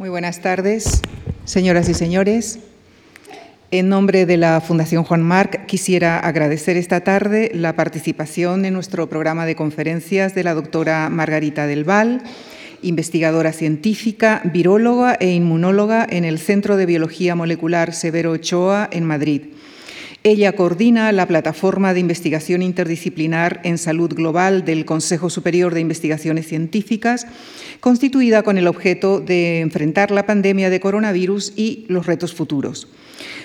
Muy buenas tardes, señoras y señores. En nombre de la Fundación Juan Marc, quisiera agradecer esta tarde la participación en nuestro programa de conferencias de la doctora Margarita del Val, investigadora científica, viróloga e inmunóloga en el Centro de Biología Molecular Severo Ochoa en Madrid. Ella coordina la plataforma de investigación interdisciplinar en salud global del Consejo Superior de Investigaciones Científicas, constituida con el objeto de enfrentar la pandemia de coronavirus y los retos futuros.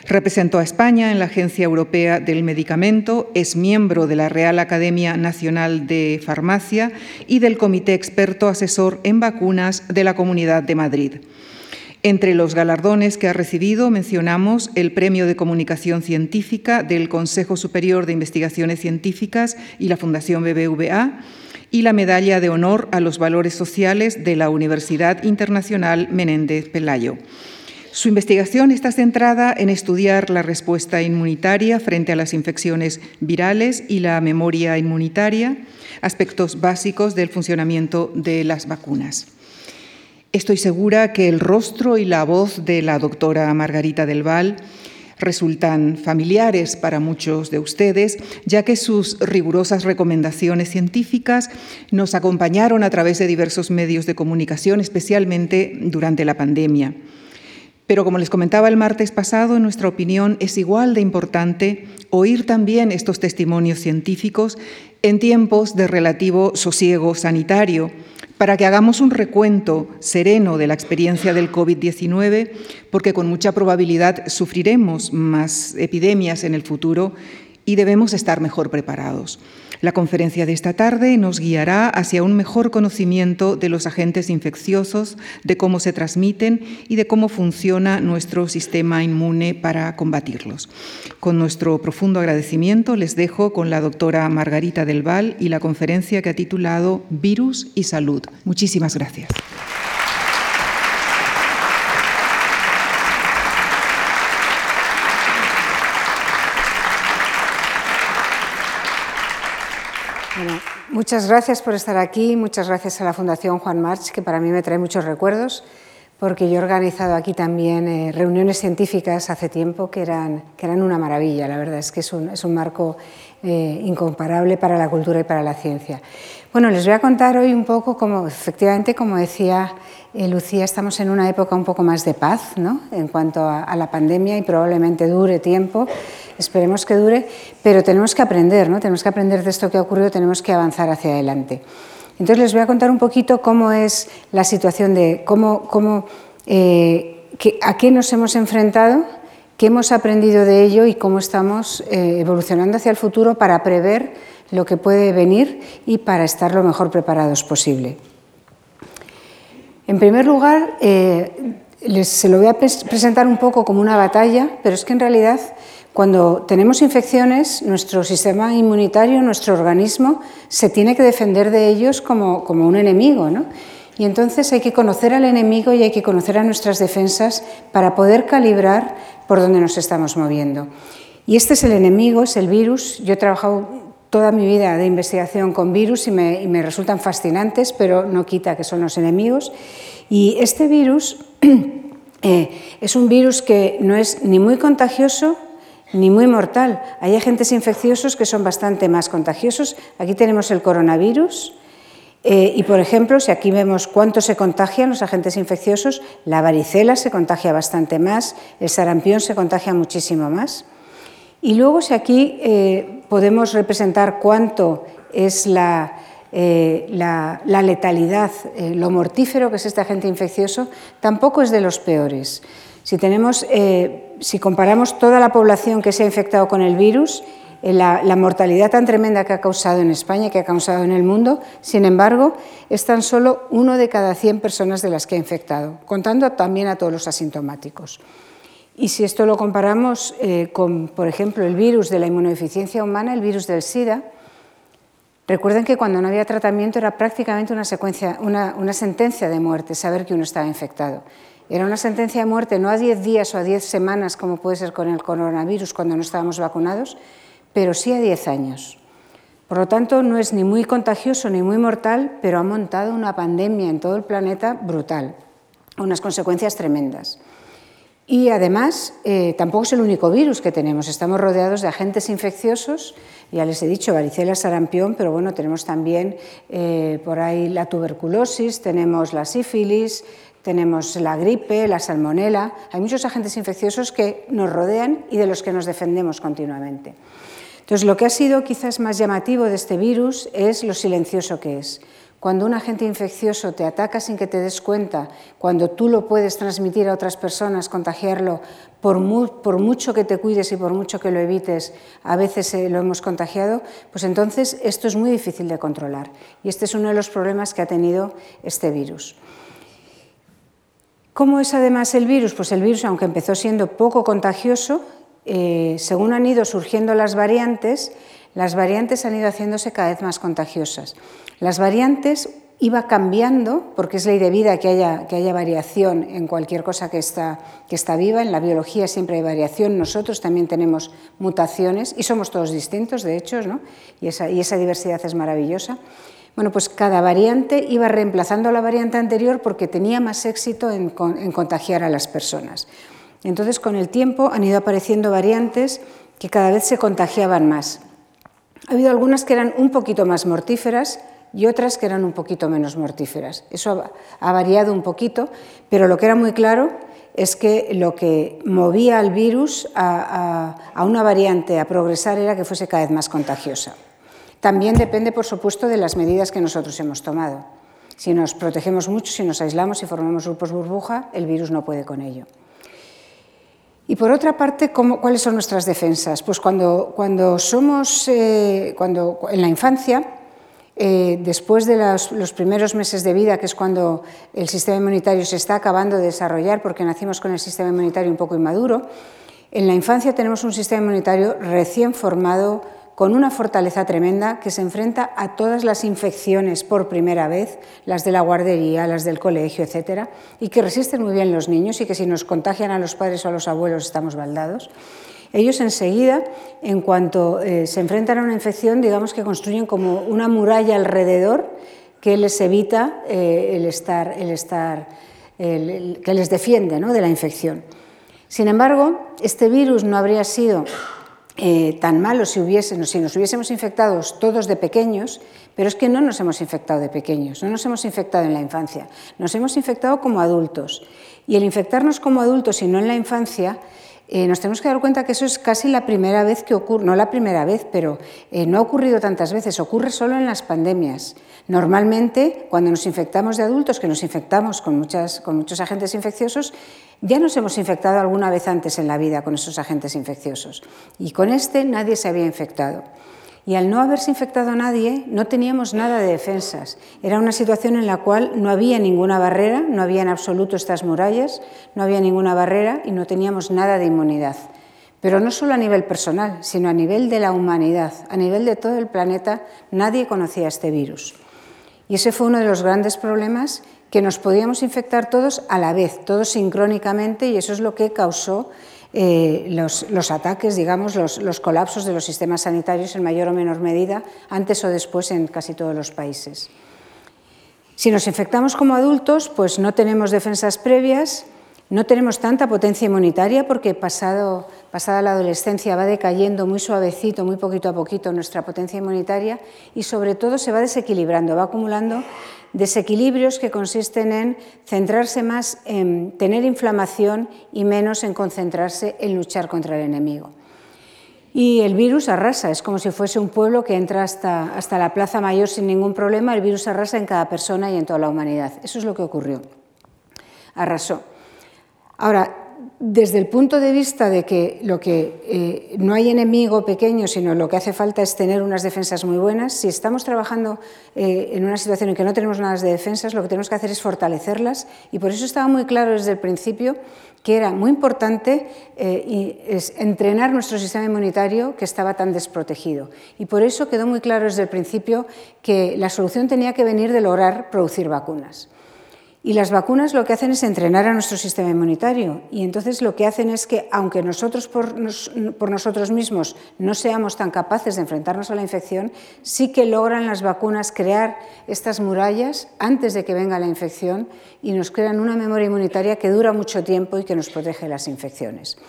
Representó a España en la Agencia Europea del Medicamento, es miembro de la Real Academia Nacional de Farmacia y del Comité Experto Asesor en Vacunas de la Comunidad de Madrid. Entre los galardones que ha recibido mencionamos el Premio de Comunicación Científica del Consejo Superior de Investigaciones Científicas y la Fundación BBVA y la Medalla de Honor a los Valores Sociales de la Universidad Internacional Menéndez Pelayo. Su investigación está centrada en estudiar la respuesta inmunitaria frente a las infecciones virales y la memoria inmunitaria, aspectos básicos del funcionamiento de las vacunas. Estoy segura que el rostro y la voz de la doctora Margarita del Val resultan familiares para muchos de ustedes, ya que sus rigurosas recomendaciones científicas nos acompañaron a través de diversos medios de comunicación, especialmente durante la pandemia. Pero como les comentaba el martes pasado, en nuestra opinión es igual de importante oír también estos testimonios científicos en tiempos de relativo sosiego sanitario, para que hagamos un recuento sereno de la experiencia del COVID-19, porque con mucha probabilidad sufriremos más epidemias en el futuro y debemos estar mejor preparados. La conferencia de esta tarde nos guiará hacia un mejor conocimiento de los agentes infecciosos, de cómo se transmiten y de cómo funciona nuestro sistema inmune para combatirlos. Con nuestro profundo agradecimiento les dejo con la doctora Margarita del Val y la conferencia que ha titulado Virus y Salud. Muchísimas gracias. Muchas gracias por estar aquí, muchas gracias a la Fundación Juan March, que para mí me trae muchos recuerdos, porque yo he organizado aquí también eh, reuniones científicas hace tiempo que eran, que eran una maravilla, la verdad es que es un, es un marco eh, incomparable para la cultura y para la ciencia. Bueno, les voy a contar hoy un poco, como efectivamente, como decía eh, Lucía, estamos en una época un poco más de paz ¿no? en cuanto a la pandemia y probablemente dure tiempo esperemos que dure, pero tenemos que aprender, ¿no? tenemos que aprender de esto que ha ocurrido, tenemos que avanzar hacia adelante. Entonces les voy a contar un poquito cómo es la situación de cómo, cómo eh, a qué nos hemos enfrentado, qué hemos aprendido de ello y cómo estamos eh, evolucionando hacia el futuro para prever lo que puede venir y para estar lo mejor preparados posible. En primer lugar, eh, se lo voy a presentar un poco como una batalla, pero es que en realidad cuando tenemos infecciones, nuestro sistema inmunitario, nuestro organismo, se tiene que defender de ellos como, un enemigo. ¿no? Y entonces hay que conocer al enemigo y hay que conocer a nuestras defensas para poder calibrar por dónde nos estamos moviendo. Y este es el enemigo, es el virus. Yo he trabajado toda mi vida de investigación con virus y me, resultan fascinantes, pero no quita que son los enemigos. Y este virus eh, es un virus que no es ni muy contagioso ni muy mortal. Hay agentes infecciosos que son bastante más contagiosos. Aquí tenemos el coronavirus. Eh, y, por ejemplo, si aquí vemos cuánto se contagian los agentes infecciosos, la varicela se contagia bastante más, el sarampión se contagia muchísimo más. Y luego, si aquí eh, podemos representar cuánto es la, eh, la, letalidad, lo mortífero que es este agente infeccioso, tampoco es de los peores. Si tenemos si comparamos toda la población que se ha infectado con el virus, eh, la, mortalidad tan tremenda que ha causado en España que ha causado en el mundo, sin embargo, es tan solo uno de cada 100 personas de las que ha infectado, contando también a todos los asintomáticos. Y si esto lo comparamos eh, con, por ejemplo, el virus de la inmunodeficiencia humana, el virus del SIDA, recuerden que cuando no había tratamiento era prácticamente una sentencia de muerte saber que uno estaba infectado. Era una sentencia de muerte no a 10 días o a 10 semanas, como puede ser con el coronavirus cuando no estábamos vacunados, pero sí a 10 años. Por lo tanto, no es ni muy contagioso ni muy mortal, pero ha montado una pandemia en todo el planeta brutal. unas consecuencias tremendas. Y además, eh, tampoco es el único virus que tenemos. Estamos rodeados de agentes infecciosos, ya les he dicho, varicela, sarampión, pero bueno, tenemos también eh, por ahí la tuberculosis, tenemos la sífilis, tenemos la gripe, la salmonela. Hay muchos agentes infecciosos que nos rodean y de los que nos defendemos continuamente. Entonces, lo que ha sido quizás más llamativo de este virus es lo silencioso que es. Cuando un agente infeccioso te ataca sin que te des cuenta, cuando tú lo puedes transmitir a otras personas, contagiarlo, por, mucho que te cuides y por mucho que lo evites, a veces eh, lo hemos contagiado, pues entonces esto es muy difícil de controlar. Y este es uno de los problemas que ha tenido este virus. ¿Cómo es además el virus? Pues el virus, aunque empezó siendo poco contagioso, eh, según han ido surgiendo las variantes, las variantes han ido haciéndose cada vez más contagiosas. Las variantes iba cambiando, porque es ley de vida que haya, que haya variación en cualquier cosa que está, que está viva, en la biología siempre hay variación, nosotros también tenemos mutaciones y somos todos distintos, de hecho, ¿no? y, esa, y esa diversidad es maravillosa. Bueno, pues cada variante iba reemplazando a la variante anterior porque tenía más éxito en, contagiar a las personas. Entonces, con el tiempo han ido apareciendo variantes que cada vez se contagiaban más. Ha habido algunas que eran un poquito más mortíferas y otras que eran un poquito menos mortíferas. Eso ha variado un poquito, pero lo que era muy claro es que lo que movía al virus a, una variante a progresar era que fuese cada vez más contagiosa. También depende, por supuesto, de las medidas que nosotros hemos tomado. Si nos protegemos mucho, si nos aislamos, si formamos grupos burbuja, el virus no puede con ello. Y por otra parte, ¿cuáles son nuestras defensas? Pues cuando, cuando somos, eh, cuando, en la infancia, eh, después de los, primeros meses de vida, que es cuando el sistema inmunitario se está acabando de desarrollar, porque nacimos con el sistema inmunitario un poco inmaduro, en la infancia tenemos un sistema inmunitario recién formado, con una fortaleza tremenda que se enfrenta a todas las infecciones por primera vez, las de la guardería, las del colegio, etcétera, y que resisten muy bien los niños y que si nos contagian a los padres o a los abuelos estamos baldados. Ellos enseguida, en cuanto eh, se enfrentan a una infección, digamos que construyen como una muralla alrededor que les evita eh, el estar, el estar que les defiende ¿no? de la infección. Sin embargo, este virus no habría sido eh, tan malo si, si nos hubiésemos infectado todos de pequeños, pero es que no nos hemos infectado de pequeños, no nos hemos infectado en la infancia, nos hemos infectado como adultos. Y el infectarnos como adultos y no en la infancia, eh, nos tenemos que dar cuenta que eso es casi la primera vez que ocurre, no la primera vez, pero eh, no ha ocurrido tantas veces, ocurre solo en las pandemias. Normalmente, cuando nos infectamos de adultos, que nos infectamos con, muchas, con muchos agentes infecciosos, ya nos hemos infectado alguna vez antes en la vida con esos agentes infecciosos. Y con este nadie se había infectado. Y al no haberse infectado a nadie, no teníamos nada de defensas. Era una situación en la cual no había ninguna barrera, no había en absoluto estas murallas, no había ninguna barrera y no teníamos nada de inmunidad. Pero no solo a nivel personal, sino a nivel de la humanidad, a nivel de todo el planeta, nadie conocía este virus. Y ese fue uno de los grandes problemas que nos podíamos infectar todos a la vez, todos sincrónicamente, y eso es lo que causó eh, los, ataques, digamos, los, colapsos de los sistemas sanitarios en mayor o menor medida, antes o después en casi todos los países. Si nos infectamos como adultos, pues no tenemos defensas previas, no tenemos tanta potencia inmunitaria porque pasada la adolescencia va decayendo muy suavecito, muy poquito a poquito nuestra potencia inmunitaria y sobre todo se va desequilibrando, va acumulando desequilibrios que consisten en centrarse más en tener inflamación y menos en concentrarse en luchar contra el enemigo. Y el virus arrasa, es como si fuese un pueblo que entra hasta, hasta la Plaza Mayor sin ningún problema, el virus arrasa en cada persona y en toda la humanidad. Eso es lo que ocurrió. Arrasó. Ahora, desde el punto de vista de que, lo que eh, no hay enemigo pequeño, sino lo que hace falta es tener unas defensas muy buenas, si estamos trabajando eh, en una situación en que no tenemos nada de defensas, lo que tenemos que hacer es fortalecerlas y por eso estaba muy claro desde el principio que era muy importante eh, entrenar nuestro sistema inmunitario que estaba tan desprotegido. Y por eso quedó muy claro desde el principio que la solución tenía que venir de lograr producir vacunas. Y las vacunas lo que hacen es entrenar a nuestro sistema inmunitario. Y entonces lo que hacen es que, aunque nosotros por, nosotros mismos no seamos tan capaces de enfrentarnos a la infección, sí que logran las vacunas crear estas murallas antes de que venga la infección y nos crean una memoria inmunitaria que dura mucho tiempo y que nos protege de las infecciones.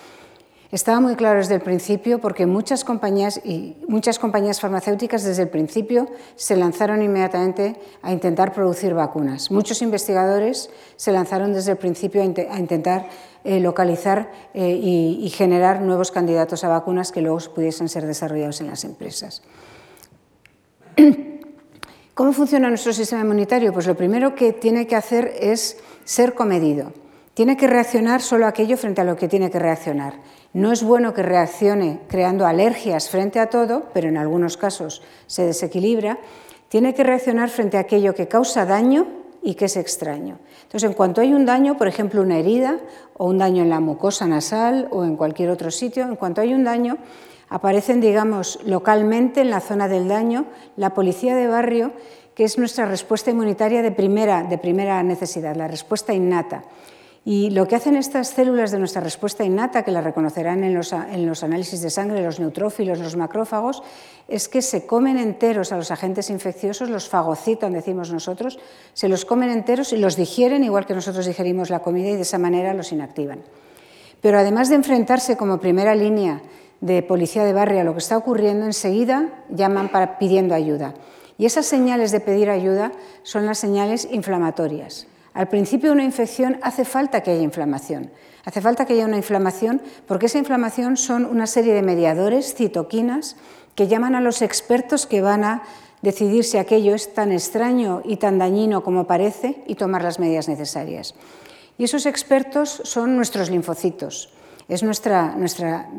Estaba muy claro desde el principio porque muchas compañías y muchas compañías farmacéuticas desde el principio se lanzaron inmediatamente a intentar producir vacunas. Muchos investigadores se lanzaron desde el principio a, intentar eh, localizar eh, y, y generar nuevos candidatos a vacunas que luego pudiesen ser desarrollados en las empresas. ¿Cómo funciona nuestro sistema inmunitario? Pues lo primero que tiene que hacer es ser comedido. Tiene que reaccionar solo aquello frente a lo que tiene que reaccionar. No es bueno que reaccione creando alergias frente a todo, pero en algunos casos se desequilibra. Tiene que reaccionar frente a aquello que causa daño y que es extraño. Entonces, en cuanto hay un daño, por ejemplo, una herida o un daño en la mucosa nasal o en cualquier otro sitio, en cuanto hay un daño, aparecen, digamos, localmente en la zona del daño la policía de barrio, que es nuestra respuesta inmunitaria de primera, de primera necesidad, la respuesta innata. Y lo que hacen estas células de nuestra respuesta innata, que la reconocerán en los, análisis de sangre, los neutrófilos, los macrófagos, es que se comen enteros a los agentes infecciosos, los fagocitan, decimos nosotros, se los comen enteros y los digieren igual que nosotros digerimos la comida y de esa manera los inactivan. Pero además de enfrentarse como primera línea de policía de barrio a lo que está ocurriendo, enseguida llaman para, pidiendo ayuda. Y esas señales de pedir ayuda son las señales inflamatorias. Al principio de una infección hace falta que haya inflamación. Hace falta que haya una inflamación porque esa inflamación son una serie de mediadores, citoquinas, que llaman a los expertos que van a decidir si aquello es tan extraño y tan dañino como parece y tomar las medidas necesarias. Y esos expertos son nuestros linfocitos. Es nuestra, nuestra,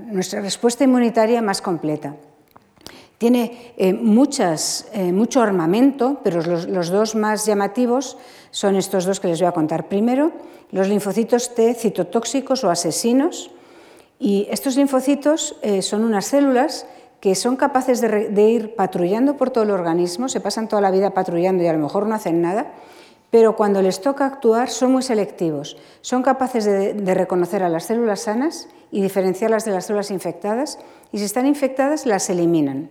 respuesta inmunitaria más completa. Tiene eh, muchas, eh, mucho armamento, pero los, dos más llamativos son estos dos que les voy a contar. Primero, los linfocitos T citotóxicos o asesinos. Y estos linfocitos eh, son unas células que son capaces de, ir patrullando por todo el organismo, se pasan toda la vida patrullando y a lo mejor no hacen nada, pero cuando les toca actuar son muy selectivos. Son capaces de, de reconocer a las células sanas y diferenciarlas de las células infectadas y si están infectadas las eliminan.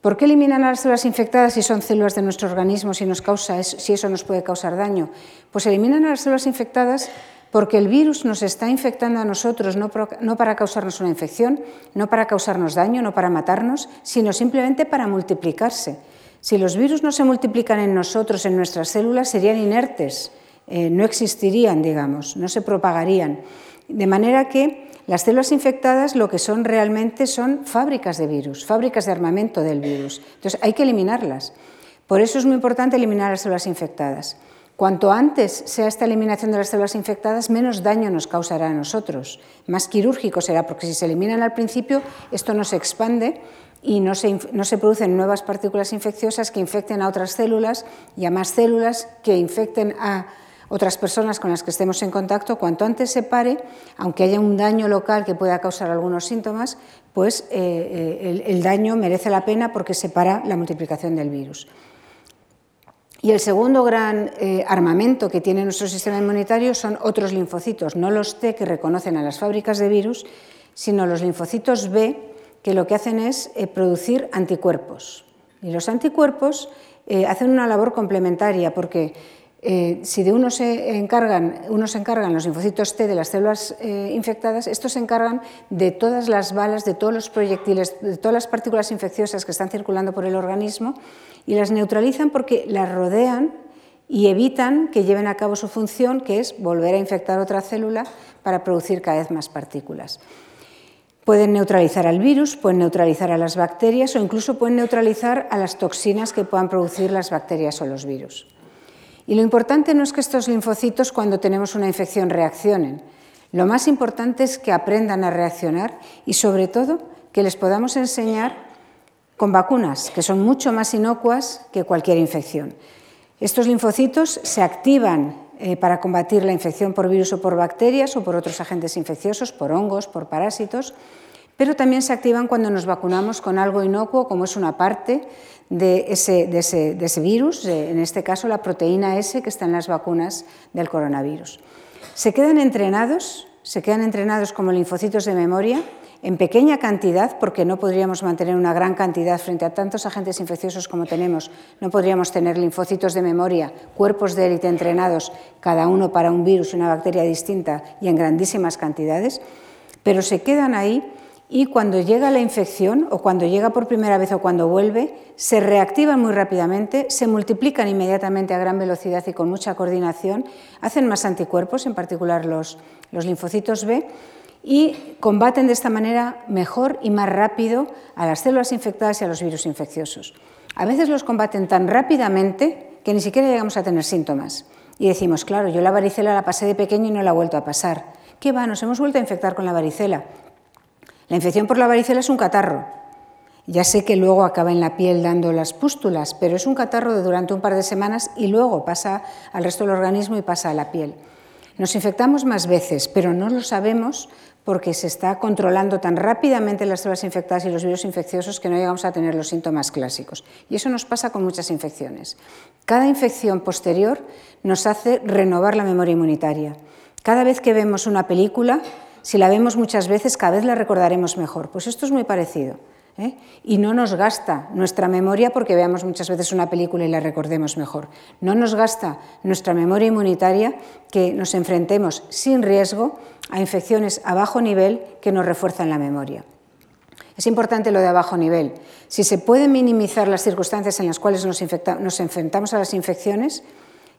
¿Por qué eliminan a las células infectadas si son células de nuestro organismo, si, eso nos puede causar daño? Pues eliminan a las células infectadas porque el virus nos está infectando a nosotros no, para causarnos una infección, no para causarnos daño, no para matarnos, sino simplemente para multiplicarse. Si los virus no se multiplican en nosotros, en nuestras células, serían inertes, eh, no existirían, digamos, no se propagarían. De manera que las células infectadas lo que son realmente son fábricas de virus, fábricas de armamento del virus. Entonces hay que eliminarlas. Por eso es muy importante eliminar las células infectadas. Cuanto antes sea esta eliminación de las células infectadas, menos daño nos causará a nosotros. Más quirúrgico será, porque si se eliminan al principio, esto no se expande y no se, no se, producen nuevas partículas infecciosas que infecten a otras células y a más células que infecten a otras personas con las que estemos en contacto, cuanto antes se pare, aunque haya un daño local que pueda causar algunos síntomas, pues eh, eh, el, daño merece la pena porque se para la multiplicación del virus. Y el segundo gran eh, armamento que tiene nuestro sistema inmunitario son otros linfocitos, no los T que reconocen a las fábricas de virus, sino los linfocitos B que lo que hacen es producir anticuerpos. Y los anticuerpos hacen una labor complementaria porque eh, si de uno se, encargan, se encargan los linfocitos T de las células eh, infectadas, estos se encargan de todas las balas, de todos los proyectiles, de todas las partículas infecciosas que están circulando por el organismo y las neutralizan porque las rodean y evitan que lleven a cabo su función, que es volver a infectar otra célula para producir cada vez más partículas. Pueden neutralizar al virus, pueden neutralizar a las bacterias o incluso pueden neutralizar a las toxinas que puedan producir las bacterias o los virus. Y lo importante no es que estos linfocitos cuando tenemos una infección reaccionen. Lo más importante es que aprendan a reaccionar y sobre todo que les podamos enseñar con vacunas, que son mucho más inocuas que cualquier infección. Estos linfocitos se activan eh, para combatir la infección por virus o por bacterias o por otros agentes infecciosos, por hongos, por parásitos, pero también se activan cuando nos vacunamos con algo inocuo, como es una parte de ese, de ese, virus, en este caso la proteína S que está en las vacunas del coronavirus. Se quedan entrenados, se quedan entrenados como linfocitos de memoria en pequeña cantidad, porque no podríamos mantener una gran cantidad frente a tantos agentes infecciosos como tenemos, no podríamos tener linfocitos de memoria, cuerpos de élite entrenados, cada uno para un virus y una bacteria distinta y en grandísimas cantidades, pero se quedan ahí y cuando llega la infección o cuando llega por primera vez o cuando vuelve, se reactivan muy rápidamente, se multiplican inmediatamente a gran velocidad y con mucha coordinación, hacen más anticuerpos, en particular los, linfocitos B, y combaten de esta manera mejor y más rápido a las células infectadas y a los virus infecciosos. A veces los combaten tan rápidamente que ni siquiera llegamos a tener síntomas. Y decimos, claro, yo la varicela la pasé de pequeño y no la he vuelto a pasar. ¿Qué va? Nos hemos vuelto a infectar con la varicela. La infección por la varicela es un catarro. Ya sé que luego acaba en la piel dando las pústulas, pero es un catarro de durante un par de semanas y luego pasa al resto del organismo y pasa a la piel. Nos infectamos más veces, pero no lo sabemos porque se está controlando tan rápidamente las células infectadas y los virus infecciosos que no llegamos a tener los síntomas clásicos. Y eso nos pasa con muchas infecciones. Cada infección posterior nos hace renovar la memoria inmunitaria. Cada vez que vemos una película, si la vemos muchas veces, cada vez la recordaremos mejor. Pues esto es muy parecido. ¿eh? Y no nos gasta nuestra memoria porque veamos muchas veces una película y la recordemos mejor. No nos gasta nuestra memoria inmunitaria que nos enfrentemos sin riesgo a infecciones a bajo nivel que nos refuerzan la memoria. Es importante lo de a bajo nivel. Si se pueden minimizar las circunstancias en las cuales nos, nos enfrentamos a las infecciones,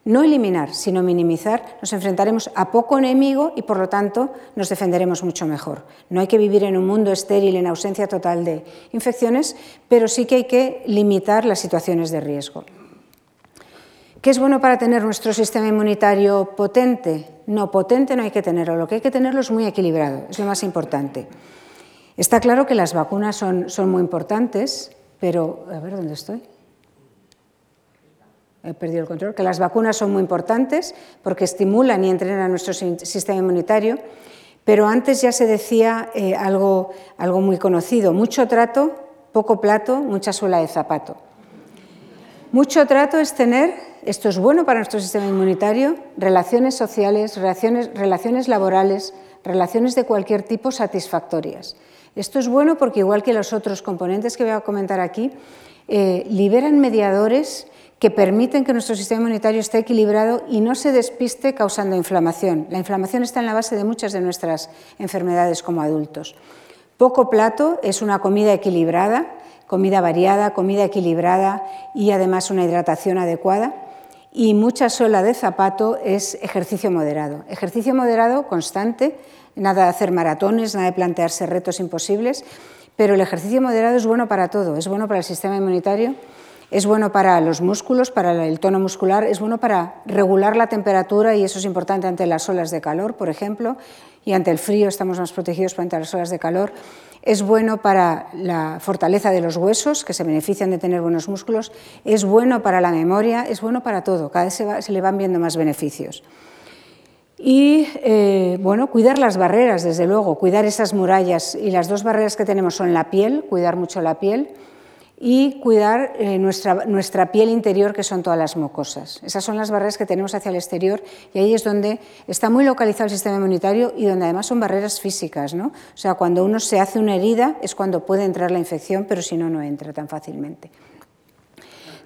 no eliminar, sino minimizar, nos enfrentaremos a poco enemigo y por lo tanto nos defenderemos mucho mejor. No hay que vivir en un mundo estéril en ausencia total de infecciones, pero sí que hay que limitar las situaciones de riesgo. ¿Qué es bueno para tener nuestro sistema inmunitario potente? No, potente no hay que tenerlo, lo que hay que tenerlo es muy equilibrado, es lo más importante. Está claro que las vacunas son, son muy importantes, pero a ver dónde estoy perdido el control, que las vacunas son muy importantes porque estimulan y entrenan nuestro sistema inmunitario, pero antes ya se decía eh, algo, algo muy conocido, mucho trato, poco plato, mucha suela de zapato. Mucho trato es tener, esto es bueno para nuestro sistema inmunitario, relaciones sociales, relaciones, relaciones laborales, relaciones de cualquier tipo satisfactorias. Esto es bueno porque igual que los otros componentes que voy a comentar aquí, eh, liberan mediadores que permiten que nuestro sistema inmunitario esté equilibrado y no se despiste causando inflamación. La inflamación está en la base de muchas de nuestras enfermedades como adultos. Poco plato es una comida equilibrada, comida variada, comida equilibrada y además una hidratación adecuada. Y mucha sola de zapato es ejercicio moderado. Ejercicio moderado constante, nada de hacer maratones, nada de plantearse retos imposibles, pero el ejercicio moderado es bueno para todo, es bueno para el sistema inmunitario es bueno para los músculos, para el tono muscular, es bueno para regular la temperatura y eso es importante ante las olas de calor, por ejemplo, y ante el frío estamos más protegidos frente a las olas de calor. Es bueno para la fortaleza de los huesos, que se benefician de tener buenos músculos. Es bueno para la memoria, es bueno para todo. Cada vez se, le van viendo más beneficios. Y eh, bueno, cuidar las barreras, desde luego, cuidar esas murallas. Y las dos barreras que tenemos son la piel, cuidar mucho la piel y cuidar eh, nuestra, nuestra, piel interior, que son todas las mucosas. Esas son las barreras que tenemos hacia el exterior y ahí es donde está muy localizado el sistema inmunitario y donde además son barreras físicas. ¿no? O sea, cuando uno se hace una herida es cuando puede entrar la infección, pero si no, no entra tan fácilmente.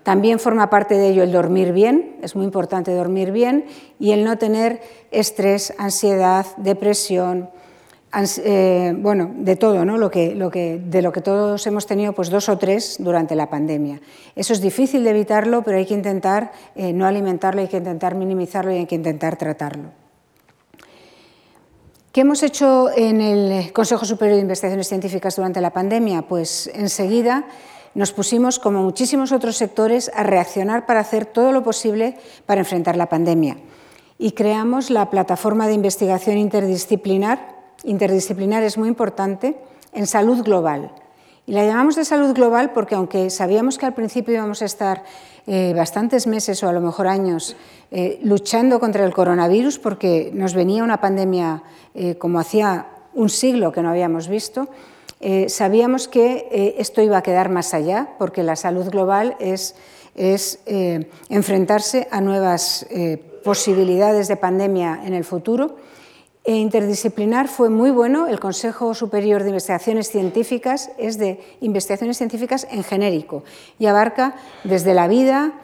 También forma parte de ello el dormir bien, es muy importante dormir bien, y el no tener estrés, ansiedad, depresión, eh, bueno, de todo, ¿no? lo que, lo que, de lo que todos hemos tenido, pues dos o tres durante la pandemia. Eso es difícil de evitarlo, pero hay que intentar eh, no alimentarlo, hay que intentar minimizarlo y hay que intentar tratarlo. ¿Qué hemos hecho en el Consejo Superior de Investigaciones Científicas durante la pandemia? Pues enseguida nos pusimos, como muchísimos otros sectores, a reaccionar para hacer todo lo posible para enfrentar la pandemia. Y creamos la plataforma de investigación interdisciplinar interdisciplinar es muy importante en salud global. Y la llamamos de salud global porque aunque sabíamos que al principio íbamos a estar eh, bastantes meses o a lo mejor años eh, luchando contra el coronavirus porque nos venía una pandemia eh, como hacía un siglo que no habíamos visto, sabíamos que esto iba a quedar más allá, porque la salud global es, enfrentarse a nuevas posibilidades de pandemia en el futuro. E interdisciplinar fue muy bueno. El Consejo Superior de Investigaciones Científicas es de investigaciones científicas en genérico y abarca desde la vida,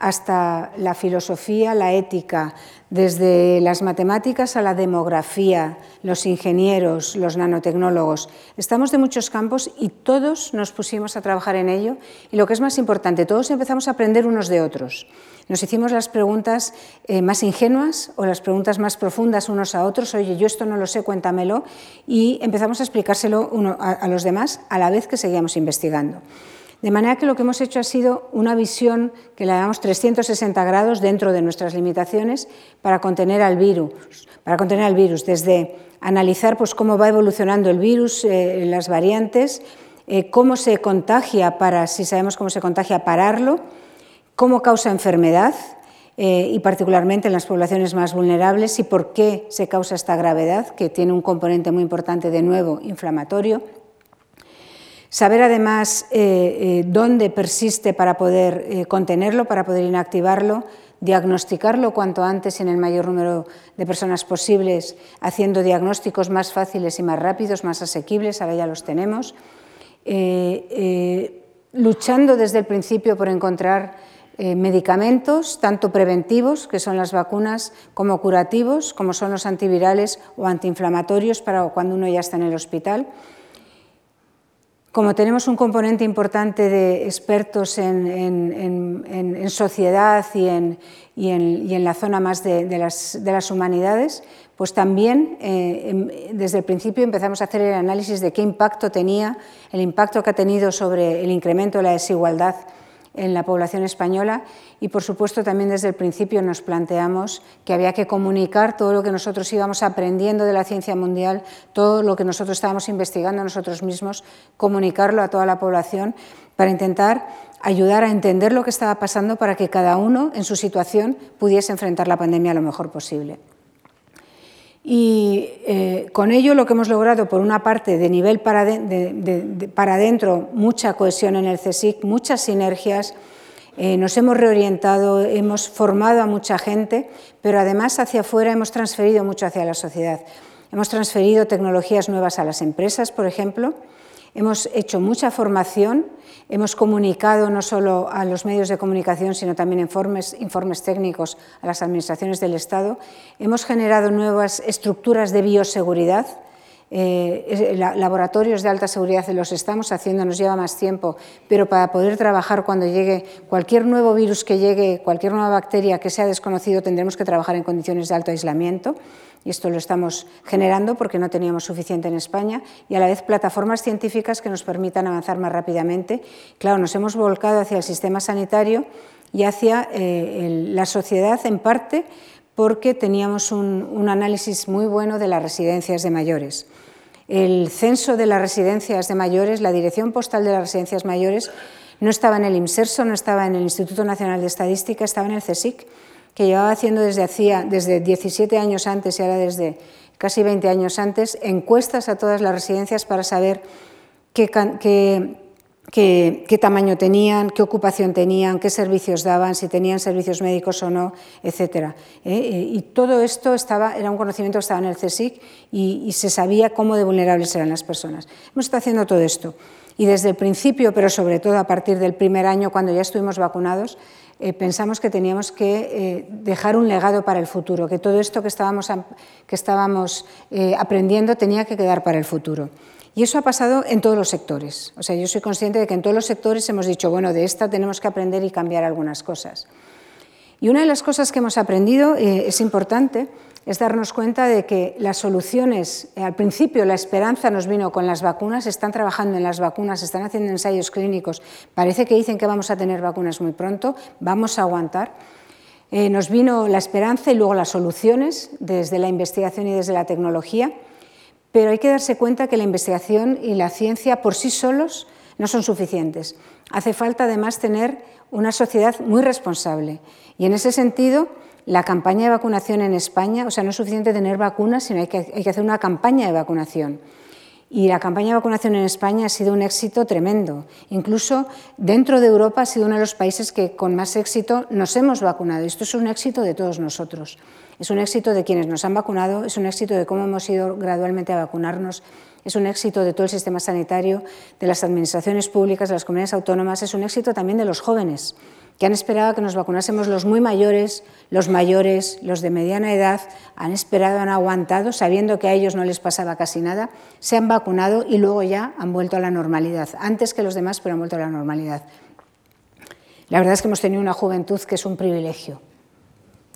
hasta la filosofía, la ética, desde las matemáticas a la demografía, los ingenieros, los nanotecnólogos. Estamos de muchos campos y todos nos pusimos a trabajar en ello y lo que es más importante, todos empezamos a aprender unos de otros. Nos hicimos las preguntas eh, más ingenuas o las preguntas más profundas unos a otros, oye, yo esto no lo sé, cuéntamelo, y empezamos a explicárselo uno a los demás a la vez que seguíamos investigando. De manera que lo que hemos hecho ha sido una visión que le damos 360 grados dentro de nuestras limitaciones para contener al virus, para contener al virus desde analizar pues, cómo va evolucionando el virus, eh, las variantes, eh, cómo se contagia para, si sabemos cómo se contagia, pararlo, cómo causa enfermedad, eh, y particularmente en las poblaciones más vulnerables y por qué se causa esta gravedad, que tiene un componente muy importante de nuevo inflamatorio. Saber además eh, eh, dónde persiste para poder eh, contenerlo, para poder inactivarlo, diagnosticarlo cuanto antes en el mayor número de personas posibles, haciendo diagnósticos más fáciles y más rápidos, más asequibles, ahora ya los tenemos, luchando desde el principio por encontrar medicamentos, tanto preventivos, que son las vacunas, como curativos, como son los antivirales o antiinflamatorios para cuando uno ya está en el hospital como tenemos un componente importante de expertos en, sociedad y, en, la zona más de, las, humanidades, pues también eh, em, desde el principio empezamos a hacer el análisis de qué impacto tenía, el impacto que ha tenido sobre el incremento de la desigualdad en la población española y, por supuesto, también desde el principio nos planteamos que había que comunicar todo lo que nosotros íbamos aprendiendo de la ciencia mundial, todo lo que nosotros estábamos investigando nosotros mismos, comunicarlo a toda la población para intentar ayudar a entender lo que estaba pasando para que cada uno en su situación pudiese enfrentar la pandemia lo mejor posible. Y eh, con ello lo que hemos logrado, por una parte, de nivel para, para adentro, mucha cohesión en el CSIC, muchas sinergias, eh, nos hemos reorientado, hemos formado a mucha gente, pero además hacia afuera hemos transferido mucho hacia la sociedad. Hemos transferido tecnologías nuevas a las empresas, por ejemplo, hemos hecho mucha formación Hemos comunicado no solo a los medios de comunicación, sino también informes, técnicos a las administraciones del Estado. Hemos generado nuevas estructuras de bioseguridad. Eh, laboratorios de alta seguridad los estamos haciendo, nos lleva más tiempo, pero para poder trabajar cuando llegue cualquier nuevo virus que llegue, cualquier nueva bacteria que sea desconocido, tendremos que trabajar en condiciones de alto aislamiento y esto lo estamos generando porque no teníamos suficiente en España, y a la vez plataformas científicas que nos permitan avanzar más rápidamente. Claro, nos hemos volcado hacia el sistema sanitario y hacia eh, la sociedad en parte porque teníamos un análisis muy bueno de las residencias de mayores. El censo de las residencias de mayores, la dirección postal de las residencias mayores, no estaba en el IMSERSO, no estaba en el Instituto Nacional de Estadística, estaba en el CSIC que llevaba haciendo desde, hacía, desde 17 años antes y ahora desde casi 20 años antes, encuestas a todas las residencias para saber qué, qué, qué, tamaño tenían, qué ocupación tenían, qué servicios daban, si tenían servicios médicos o no, etc. ¿eh? Y todo esto estaba, era un conocimiento que estaba en el CSIC y, y se sabía cómo de vulnerables eran las personas. Hemos estado haciendo todo esto. Y desde el principio, pero sobre todo a partir del primer año, cuando ya estuvimos vacunados, eh, pensamos que teníamos que eh, dejar un legado para el futuro, que todo esto que estábamos, que estábamos eh, aprendiendo tenía que quedar para el futuro. Y eso ha pasado en todos los sectores. O sea, yo soy consciente de que en todos los sectores hemos dicho, bueno, de esta tenemos que aprender y cambiar algunas cosas. Y una de las cosas que hemos aprendido es importante es darnos cuenta de que las soluciones, eh, al principio la esperanza nos vino con las vacunas, están trabajando en las vacunas, están haciendo ensayos clínicos, parece que dicen que vamos a tener vacunas muy pronto, vamos a aguantar. Eh, nos vino la esperanza y luego las soluciones desde la investigación y desde la tecnología, pero hay que darse cuenta que la investigación y la ciencia por sí solos no son suficientes. Hace falta además tener una sociedad muy responsable y en ese sentido la campaña de vacunación en España, o sea, no es suficiente tener vacunas, sino hay que, hay que hacer una campaña de vacunación. Y la campaña de vacunación en España ha sido un éxito tremendo. Incluso dentro de Europa ha sido uno de los países que con más éxito nos hemos vacunado. Esto es un éxito de todos nosotros. Es un éxito de quienes nos han vacunado, es un éxito de cómo hemos ido gradualmente a vacunarnos, es un éxito de todo el sistema sanitario, de las administraciones públicas, de las comunidades autónomas, es un éxito también de los jóvenes que han esperado que nos vacunásemos los muy mayores, los mayores, los de mediana edad, han esperado, han aguantado, sabiendo que a ellos no les pasaba casi nada, se han vacunado y luego ya han vuelto a la normalidad, antes que los demás, pero han vuelto a la normalidad. La verdad es que hemos tenido una juventud que es un privilegio,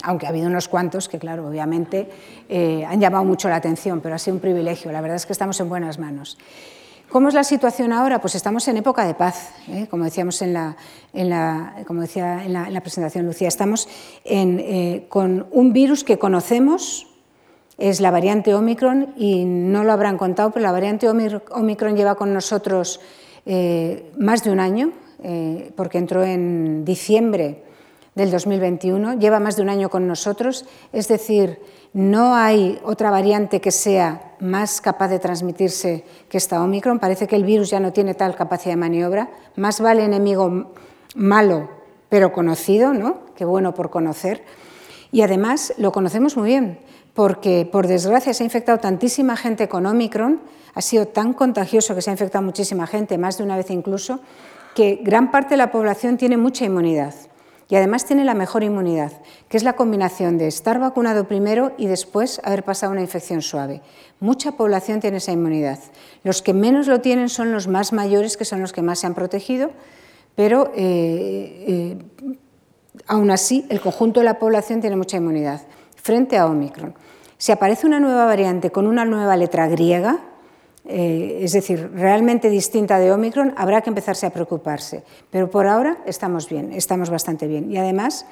aunque ha habido unos cuantos que, claro, obviamente eh, han llamado mucho la atención, pero ha sido un privilegio. La verdad es que estamos en buenas manos. ¿Cómo es la situación ahora? Pues estamos en época de paz, ¿eh? como decíamos en la, como decía en la, presentación Lucía, estamos eh, con un virus que conocemos, es la variante Omicron, y no lo habrán contado, pero la variante Omicron lleva con nosotros más de un año, porque entró en diciembre del 2021, lleva más de un año con nosotros, es decir, no hay otra variante que sea más capaz de transmitirse que esta Omicron. Parece que el virus ya no tiene tal capacidad de maniobra. Más vale enemigo malo, pero conocido, ¿no? Qué bueno por conocer. Y además lo conocemos muy bien, porque por desgracia se ha infectado tantísima gente con Omicron, ha sido tan contagioso que se ha infectado muchísima gente, más de una vez incluso, que gran parte de la población tiene mucha inmunidad y además tiene la mejor inmunidad, que es la combinación de estar vacunado primero y después haber pasado una infección suave. Mucha población tiene esa inmunidad. Los que menos lo tienen son los más mayores, que son los que más se han protegido, pero eh, eh, aún así el conjunto de la población tiene mucha inmunidad frente a Omicron. Si aparece una nueva variante con una nueva letra griega, eh, es decir, realmente distinta de Omicron, habrá que empezarse a preocuparse. Pero por ahora estamos bien, estamos bastante bien. Y además,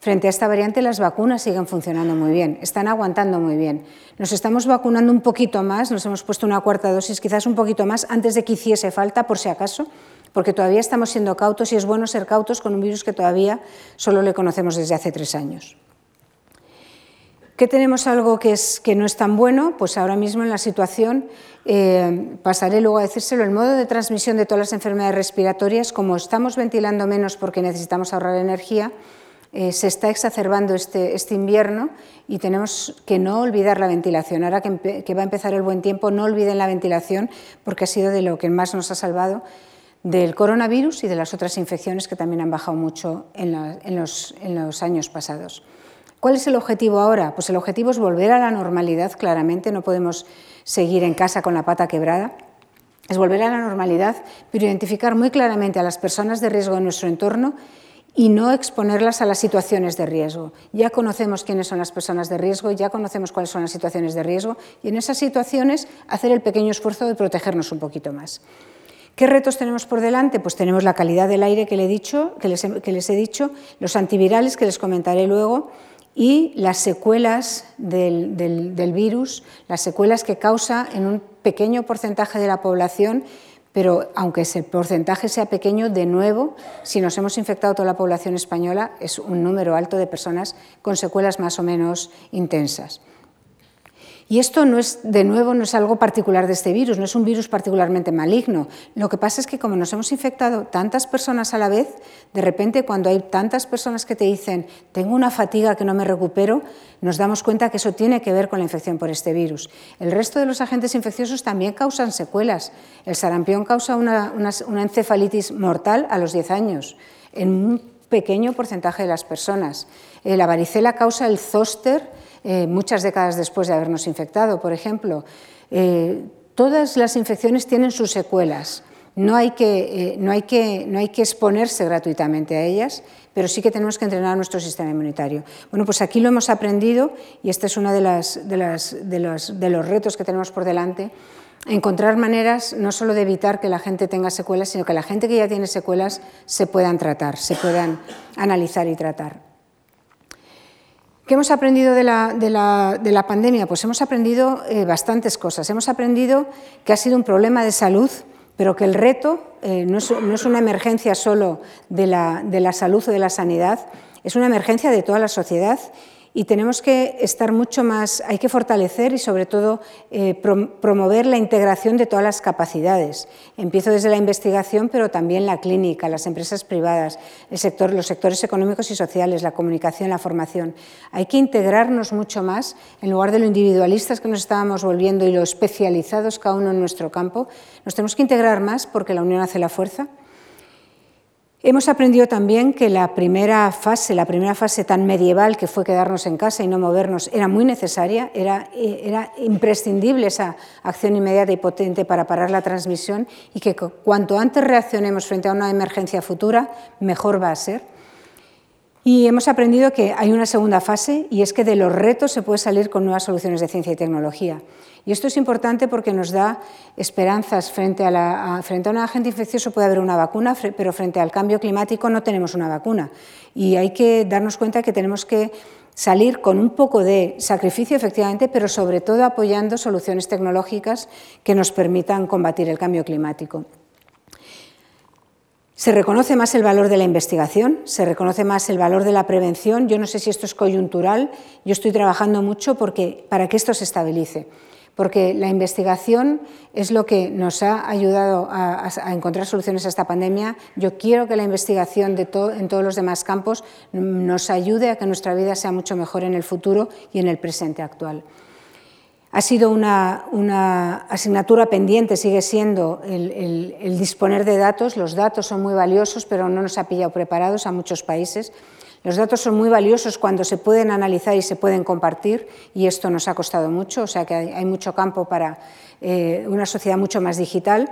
frente a esta variante, las vacunas siguen funcionando muy bien, están aguantando muy bien. Nos estamos vacunando un poquito más, nos hemos puesto una cuarta dosis, quizás un poquito más, antes de que hiciese falta, por si acaso, porque todavía estamos siendo cautos y es bueno ser cautos con un virus que todavía solo le conocemos desde hace tres años. ¿Qué tenemos algo que, es, que no es tan bueno? Pues ahora mismo en la situación, eh, pasaré luego a decírselo, el modo de transmisión de todas las enfermedades respiratorias, como estamos ventilando menos porque necesitamos ahorrar energía, eh, se está exacerbando este, este, invierno y tenemos que no olvidar la ventilación. Ahora que, va a empezar el buen tiempo, no olviden la ventilación porque ha sido de lo que más nos ha salvado del coronavirus y de las otras infecciones que también han bajado mucho en los años pasados. ¿Cuál es el objetivo ahora? Pues el objetivo es volver a la normalidad, claramente, no podemos seguir en casa con la pata quebrada. Es volver a la normalidad, pero identificar muy claramente a las personas de riesgo en nuestro entorno y no exponerlas a las situaciones de riesgo. Ya conocemos quiénes son las personas de riesgo, ya conocemos cuáles son las situaciones de riesgo y en esas situaciones hacer el pequeño esfuerzo de protegernos un poquito más. ¿Qué retos tenemos por delante? Pues tenemos la calidad del aire que, que les he dicho, los antivirales que les comentaré luego, y las secuelas del, virus, las secuelas que causa en un pequeño porcentaje de la población, pero aunque ese porcentaje sea pequeño, de nuevo, si nos hemos infectado toda la población española, es un número alto de personas con secuelas más o menos intensas. Y esto no es, de nuevo, no es algo particular de este virus, no es un virus particularmente maligno. Lo que pasa es que como nos hemos infectado tantas personas a la vez, de repente cuando hay tantas personas que te dicen, tengo una fatiga que no me recupero, nos damos cuenta que eso tiene que ver con la infección por este virus. El resto de los agentes infecciosos también causan secuelas. El sarampión causa una, encefalitis mortal a los 10 años, en un pequeño porcentaje de las personas. Eh, la varicela causa el zóster, eh, muchas décadas después de habernos infectado, por ejemplo. Eh, todas las infecciones tienen sus secuelas. No hay, que, eh, no, hay que, no hay, que, exponerse gratuitamente a ellas, pero sí que tenemos que entrenar nuestro sistema inmunitario. Bueno, pues aquí lo hemos aprendido y este es uno de, las, de, las, de, los, de los retos que tenemos por delante, encontrar maneras no solo de evitar que la gente tenga secuelas, sino que la gente que ya tiene secuelas se puedan tratar, se puedan analizar y tratar. ¿Qué hemos aprendido de la, pandemia? Pues hemos aprendido eh, bastantes cosas. Hemos aprendido que ha sido un problema de salud, pero que el reto eh, no, es, una emergencia solo de la, salud o de la sanidad, es una emergencia de toda la sociedad y tenemos que estar mucho más, hay que fortalecer y sobre todo eh, promover la integración de todas las capacidades. Empiezo desde la investigación, pero también la clínica, las empresas privadas, el sector, los sectores económicos y sociales, la comunicación, la formación. Hay que integrarnos mucho más en lugar de lo individualistas que nos estábamos volviendo y lo especializados cada uno en nuestro campo. Nos tenemos que integrar más porque la unión hace la fuerza Hemos aprendido también que la primera fase, la primera fase tan medieval que fue quedarnos en casa y no movernos, era muy necesaria, era, imprescindible esa acción inmediata y potente para parar la transmisión y que cuanto antes reaccionemos frente a una emergencia futura, mejor va a ser. Y hemos aprendido que hay una segunda fase y es que de los retos se puede salir con nuevas soluciones de ciencia y tecnología. Y esto es importante porque nos da esperanzas frente a, un agente infeccioso puede haber una vacuna, pero frente al cambio climático no tenemos una vacuna. Y hay que darnos cuenta que tenemos que salir con un poco de sacrificio, efectivamente, pero sobre todo apoyando soluciones tecnológicas que nos permitan combatir el cambio climático. Se reconoce más el valor de la investigación, se reconoce más el valor de la prevención. Yo no sé si esto es coyuntural, yo estoy trabajando mucho porque, para que esto se estabilice porque la investigación es lo que nos ha ayudado a, encontrar soluciones a esta pandemia. Yo quiero que la investigación en todos los demás campos nos ayude a que nuestra vida sea mucho mejor en el futuro y en el presente actual. Ha sido una, asignatura pendiente, sigue siendo el disponer de datos. Los datos son muy valiosos, pero no nos ha pillado preparados a muchos países. Los datos son muy valiosos cuando se pueden analizar y se pueden compartir y esto nos ha costado mucho, o sea que hay, mucho campo para eh, una sociedad mucho más digital.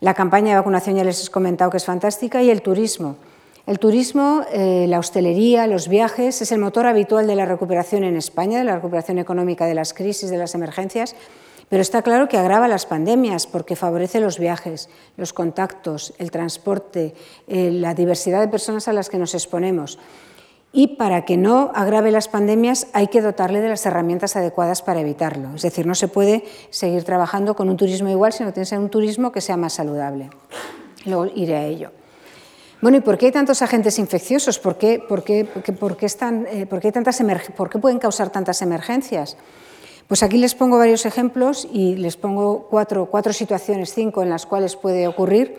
La campaña de vacunación ya les he comentado que es fantástica y el turismo. El turismo, eh, la hostelería, los viajes es el motor habitual de la recuperación en España, de la recuperación económica de las crisis, de las emergencias, pero está claro que agrava las pandemias porque favorece los viajes, los contactos, el transporte, eh, la diversidad de personas a las que nos exponemos y para que no agrave las pandemias hay que dotarle de las herramientas adecuadas para evitarlo. Es decir, no se puede seguir trabajando con un turismo igual, sino que tiene que ser un turismo que sea más saludable. Luego iré a ello. Bueno, ¿y por qué hay tantos agentes infecciosos? ¿Por qué, por qué, por qué, están, eh, por qué tantas ¿Por qué pueden causar tantas emergencias? Pues aquí les pongo varios ejemplos y les pongo cuatro, cuatro situaciones, cinco, en las cuales puede ocurrir.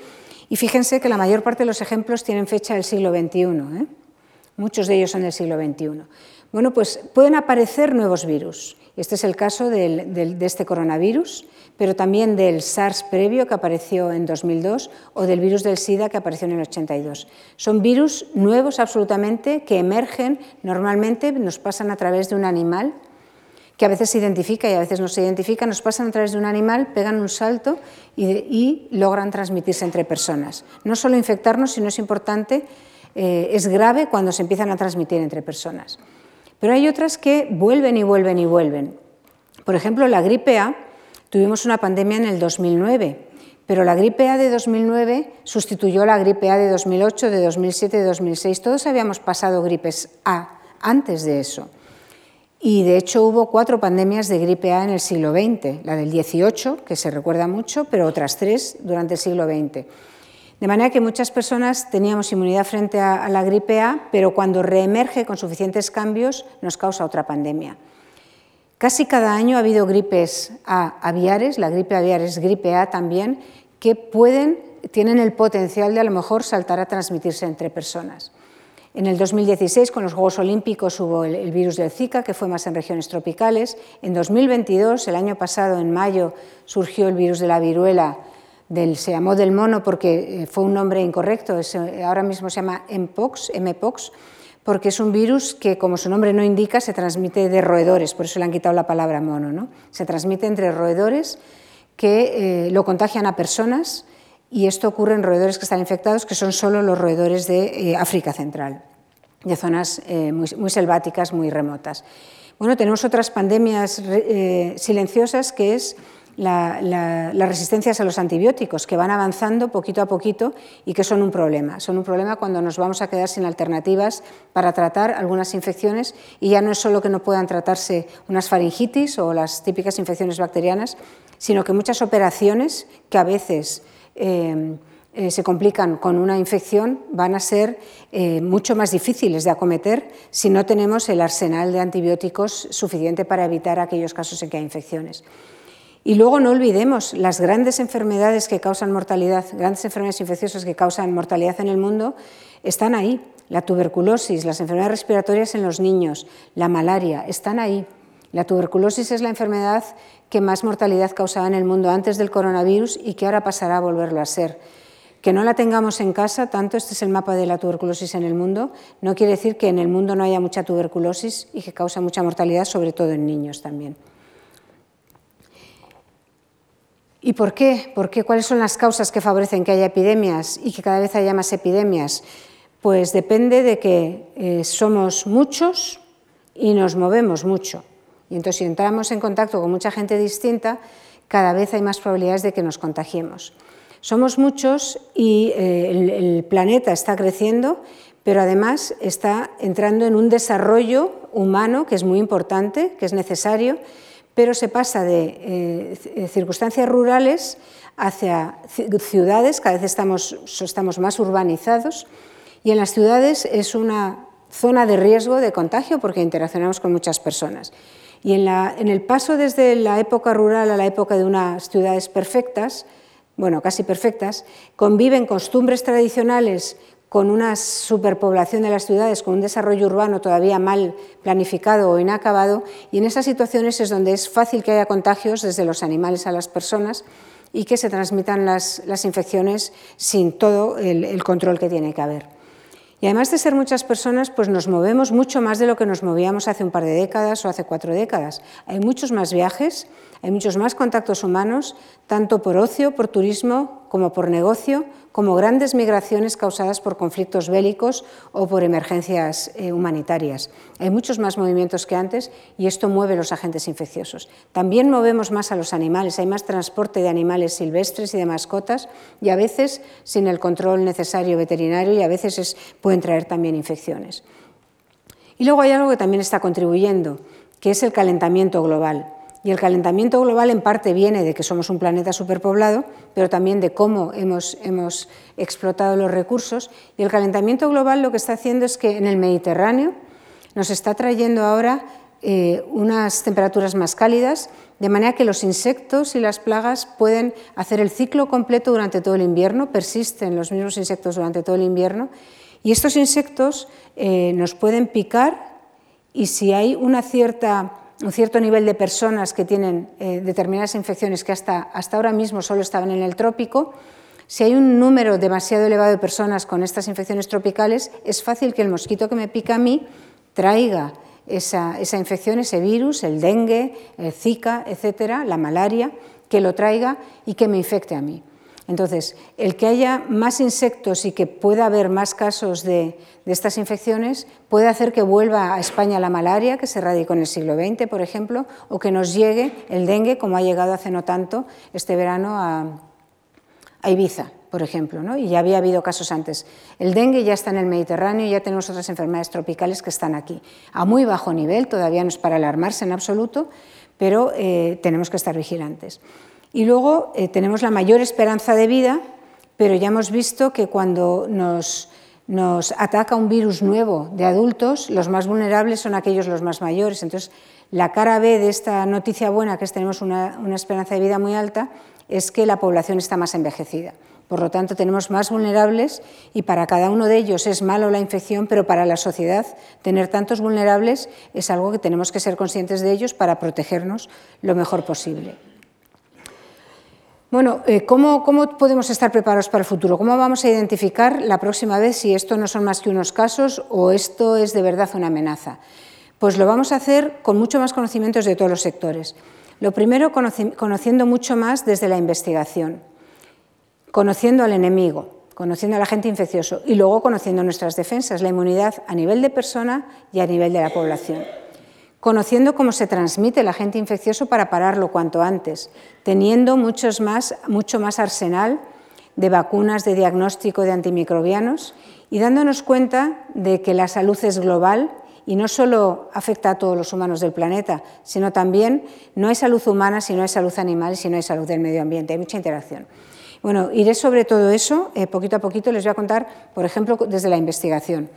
Y fíjense que la mayor parte de los ejemplos tienen fecha del siglo XXI. Muchos de ellos son del siglo XXI. Bueno, pues pueden aparecer nuevos virus. Este es el caso de este coronavirus, pero también del SARS previo que apareció en 2002 o del virus del SIDA que apareció en el 82. Son virus nuevos absolutamente que emergen normalmente, nos pasan a través de un animal que a veces se identifica y a veces no se identifica, nos pasan a través de un animal, pegan un salto y, y logran transmitirse entre personas. No solo infectarnos, sino es importante eh, es grave cuando se empiezan a transmitir entre personas. Pero hay otras que vuelven y vuelven y vuelven. Por ejemplo, la gripe A, tuvimos una pandemia en el 2009, pero la gripe A de 2009 sustituyó la gripe A de 2008, de 2007, de 2006. Todos habíamos pasado gripes A antes de eso. Y de hecho hubo cuatro pandemias de gripe A en el siglo XX, la del 18, que se recuerda mucho, pero otras tres durante el siglo XX. De manera que muchas personas teníamos inmunidad frente a, la gripe A, pero cuando reemerge con suficientes cambios nos causa otra pandemia. Casi cada año ha habido gripes A aviares, la gripe aviar es gripe A también, que tienen el potencial de a lo mejor saltar a transmitirse entre personas. En el 2016, con los Juegos Olímpicos, hubo el, el, virus del Zika, que fue más en regiones tropicales. En 2022, el año pasado, en mayo, surgió el virus de la viruela se llamó del mono porque eh, fue un nombre incorrecto, eh, ahora mismo se llama Mpox, Mpox, porque es un virus que, como su nombre no indica, se transmite de roedores, por eso le han quitado la palabra mono. ¿no? Se transmite entre roedores que eh, lo contagian a personas y esto ocurre en roedores que están infectados, que son solo los roedores de África Central, de zonas muy, selváticas, muy remotas. Bueno, tenemos otras pandemias silenciosas que es las resistencias a los antibióticos, que van avanzando poquito a poquito y que son un problema. Son un problema cuando nos vamos a quedar sin alternativas para tratar algunas infecciones y ya no es solo que no puedan tratarse unas faringitis o las típicas infecciones bacterianas, sino que muchas operaciones que a veces... Eh, eh, se complican con una infección van a ser eh, mucho más difíciles de acometer si no tenemos el arsenal de antibióticos suficiente para evitar aquellos casos en que hay infecciones. Y luego no olvidemos las grandes enfermedades que causan mortalidad, grandes enfermedades infecciosas que causan mortalidad en el mundo, están ahí. La tuberculosis, las enfermedades respiratorias en los niños, la malaria, están ahí. La tuberculosis es la enfermedad que más mortalidad causaba en el mundo antes del coronavirus y que ahora pasará a volverlo a ser. Que no la tengamos en casa, tanto este es el mapa de la tuberculosis en el mundo, no quiere decir que en el mundo no haya mucha tuberculosis y que causa mucha mortalidad, sobre todo en niños también. ¿Y por qué? ¿Por qué? ¿Cuáles son las causas que favorecen que haya epidemias y que cada vez haya más epidemias? Pues depende de que eh, somos muchos y nos movemos mucho. Y entonces si entramos en contacto con mucha gente distinta, cada vez hay más probabilidades de que nos contagiemos. Somos muchos y eh, el, planeta está creciendo, pero además está entrando en un desarrollo humano que es muy importante, que es necesario, pero se pasa de eh, circunstancias rurales hacia ciudades, cada vez estamos, más urbanizados, y en las ciudades es una zona de riesgo de contagio porque interaccionamos con muchas personas. Y en, el paso desde la época rural a la época de unas ciudades perfectas, bueno, casi perfectas, conviven costumbres tradicionales con una superpoblación de las ciudades, con un desarrollo urbano todavía mal planificado o inacabado, y en esas situaciones es donde es fácil que haya contagios desde los animales a las personas y que se transmitan las, infecciones sin todo el, el control que tiene que haber. Y además de ser muchas personas, pues nos movemos mucho más de lo que nos movíamos hace un par de décadas o hace cuatro décadas. Hay muchos más viajes, hay muchos más contactos humanos, tanto por ocio, por turismo, como por negocio, como grandes migraciones causadas por conflictos bélicos o por emergencias eh, humanitarias. Hay muchos más movimientos que antes y esto mueve los agentes infecciosos. También movemos más a los animales, hay más transporte de animales silvestres y de mascotas y a veces sin el control necesario veterinario y a veces pueden traer también infecciones. Y luego hay algo que también está contribuyendo, que es el calentamiento global. Y el calentamiento global en parte viene de que somos un planeta superpoblado, pero también de cómo hemos, hemos, explotado los recursos. Y el calentamiento global lo que está haciendo es que en el Mediterráneo nos está trayendo ahora eh, unas temperaturas más cálidas, de manera que los insectos y las plagas pueden hacer el ciclo completo durante todo el invierno, persisten los mismos insectos durante todo el invierno, y estos insectos eh, nos pueden picar y si hay una cierta un cierto nivel de personas que tienen eh, determinadas infecciones que hasta, hasta ahora mismo solo estaban en el trópico, si hay un número demasiado elevado de personas con estas infecciones tropicales, es fácil que el mosquito que me pica a mí traiga esa, esa infección, ese virus, el dengue, el zika, etcétera, la malaria, que lo traiga y que me infecte a mí. Entonces, el que haya más insectos y que pueda haber más casos de, estas infecciones puede hacer que vuelva a España la malaria, que se erradicó en el siglo XX, por ejemplo, o que nos llegue el dengue, como ha llegado hace no tanto este verano a, Ibiza, por ejemplo, ¿no? y ya había habido casos antes. El dengue ya está en el Mediterráneo y ya tenemos otras enfermedades tropicales que están aquí, a muy bajo nivel, todavía no es para alarmarse en absoluto, pero eh, tenemos que estar vigilantes. Y luego eh, tenemos la mayor esperanza de vida, pero ya hemos visto que cuando nos, ataca un virus nuevo de adultos, los más vulnerables son aquellos los más mayores. Entonces, la cara B de esta noticia buena, que es tenemos una, una esperanza de vida muy alta, es que la población está más envejecida. Por lo tanto, tenemos más vulnerables y para cada uno de ellos es malo la infección, pero para la sociedad tener tantos vulnerables es algo que tenemos que ser conscientes de ellos para protegernos lo mejor posible. Bueno, eh, ¿cómo, podemos estar preparados para el futuro? ¿Cómo vamos a identificar la próxima vez si esto no son más que unos casos o esto es de verdad una amenaza? Pues lo vamos a hacer con mucho más conocimientos de todos los sectores. Lo primero, conociendo mucho más desde la investigación, conociendo al enemigo, conociendo al agente infeccioso y luego conociendo nuestras defensas, la inmunidad a nivel de persona y a nivel de la población conociendo cómo se transmite el agente infeccioso para pararlo cuanto antes, teniendo muchos más, mucho más arsenal de vacunas, de diagnóstico de antimicrobianos y dándonos cuenta de que la salud es global y no solo afecta a todos los humanos del planeta, sino también no hay salud humana si no hay salud animal si no hay salud del medio ambiente, hay mucha interacción. Bueno, iré sobre todo eso, eh, poquito a poquito les voy a contar, por ejemplo, desde la investigación.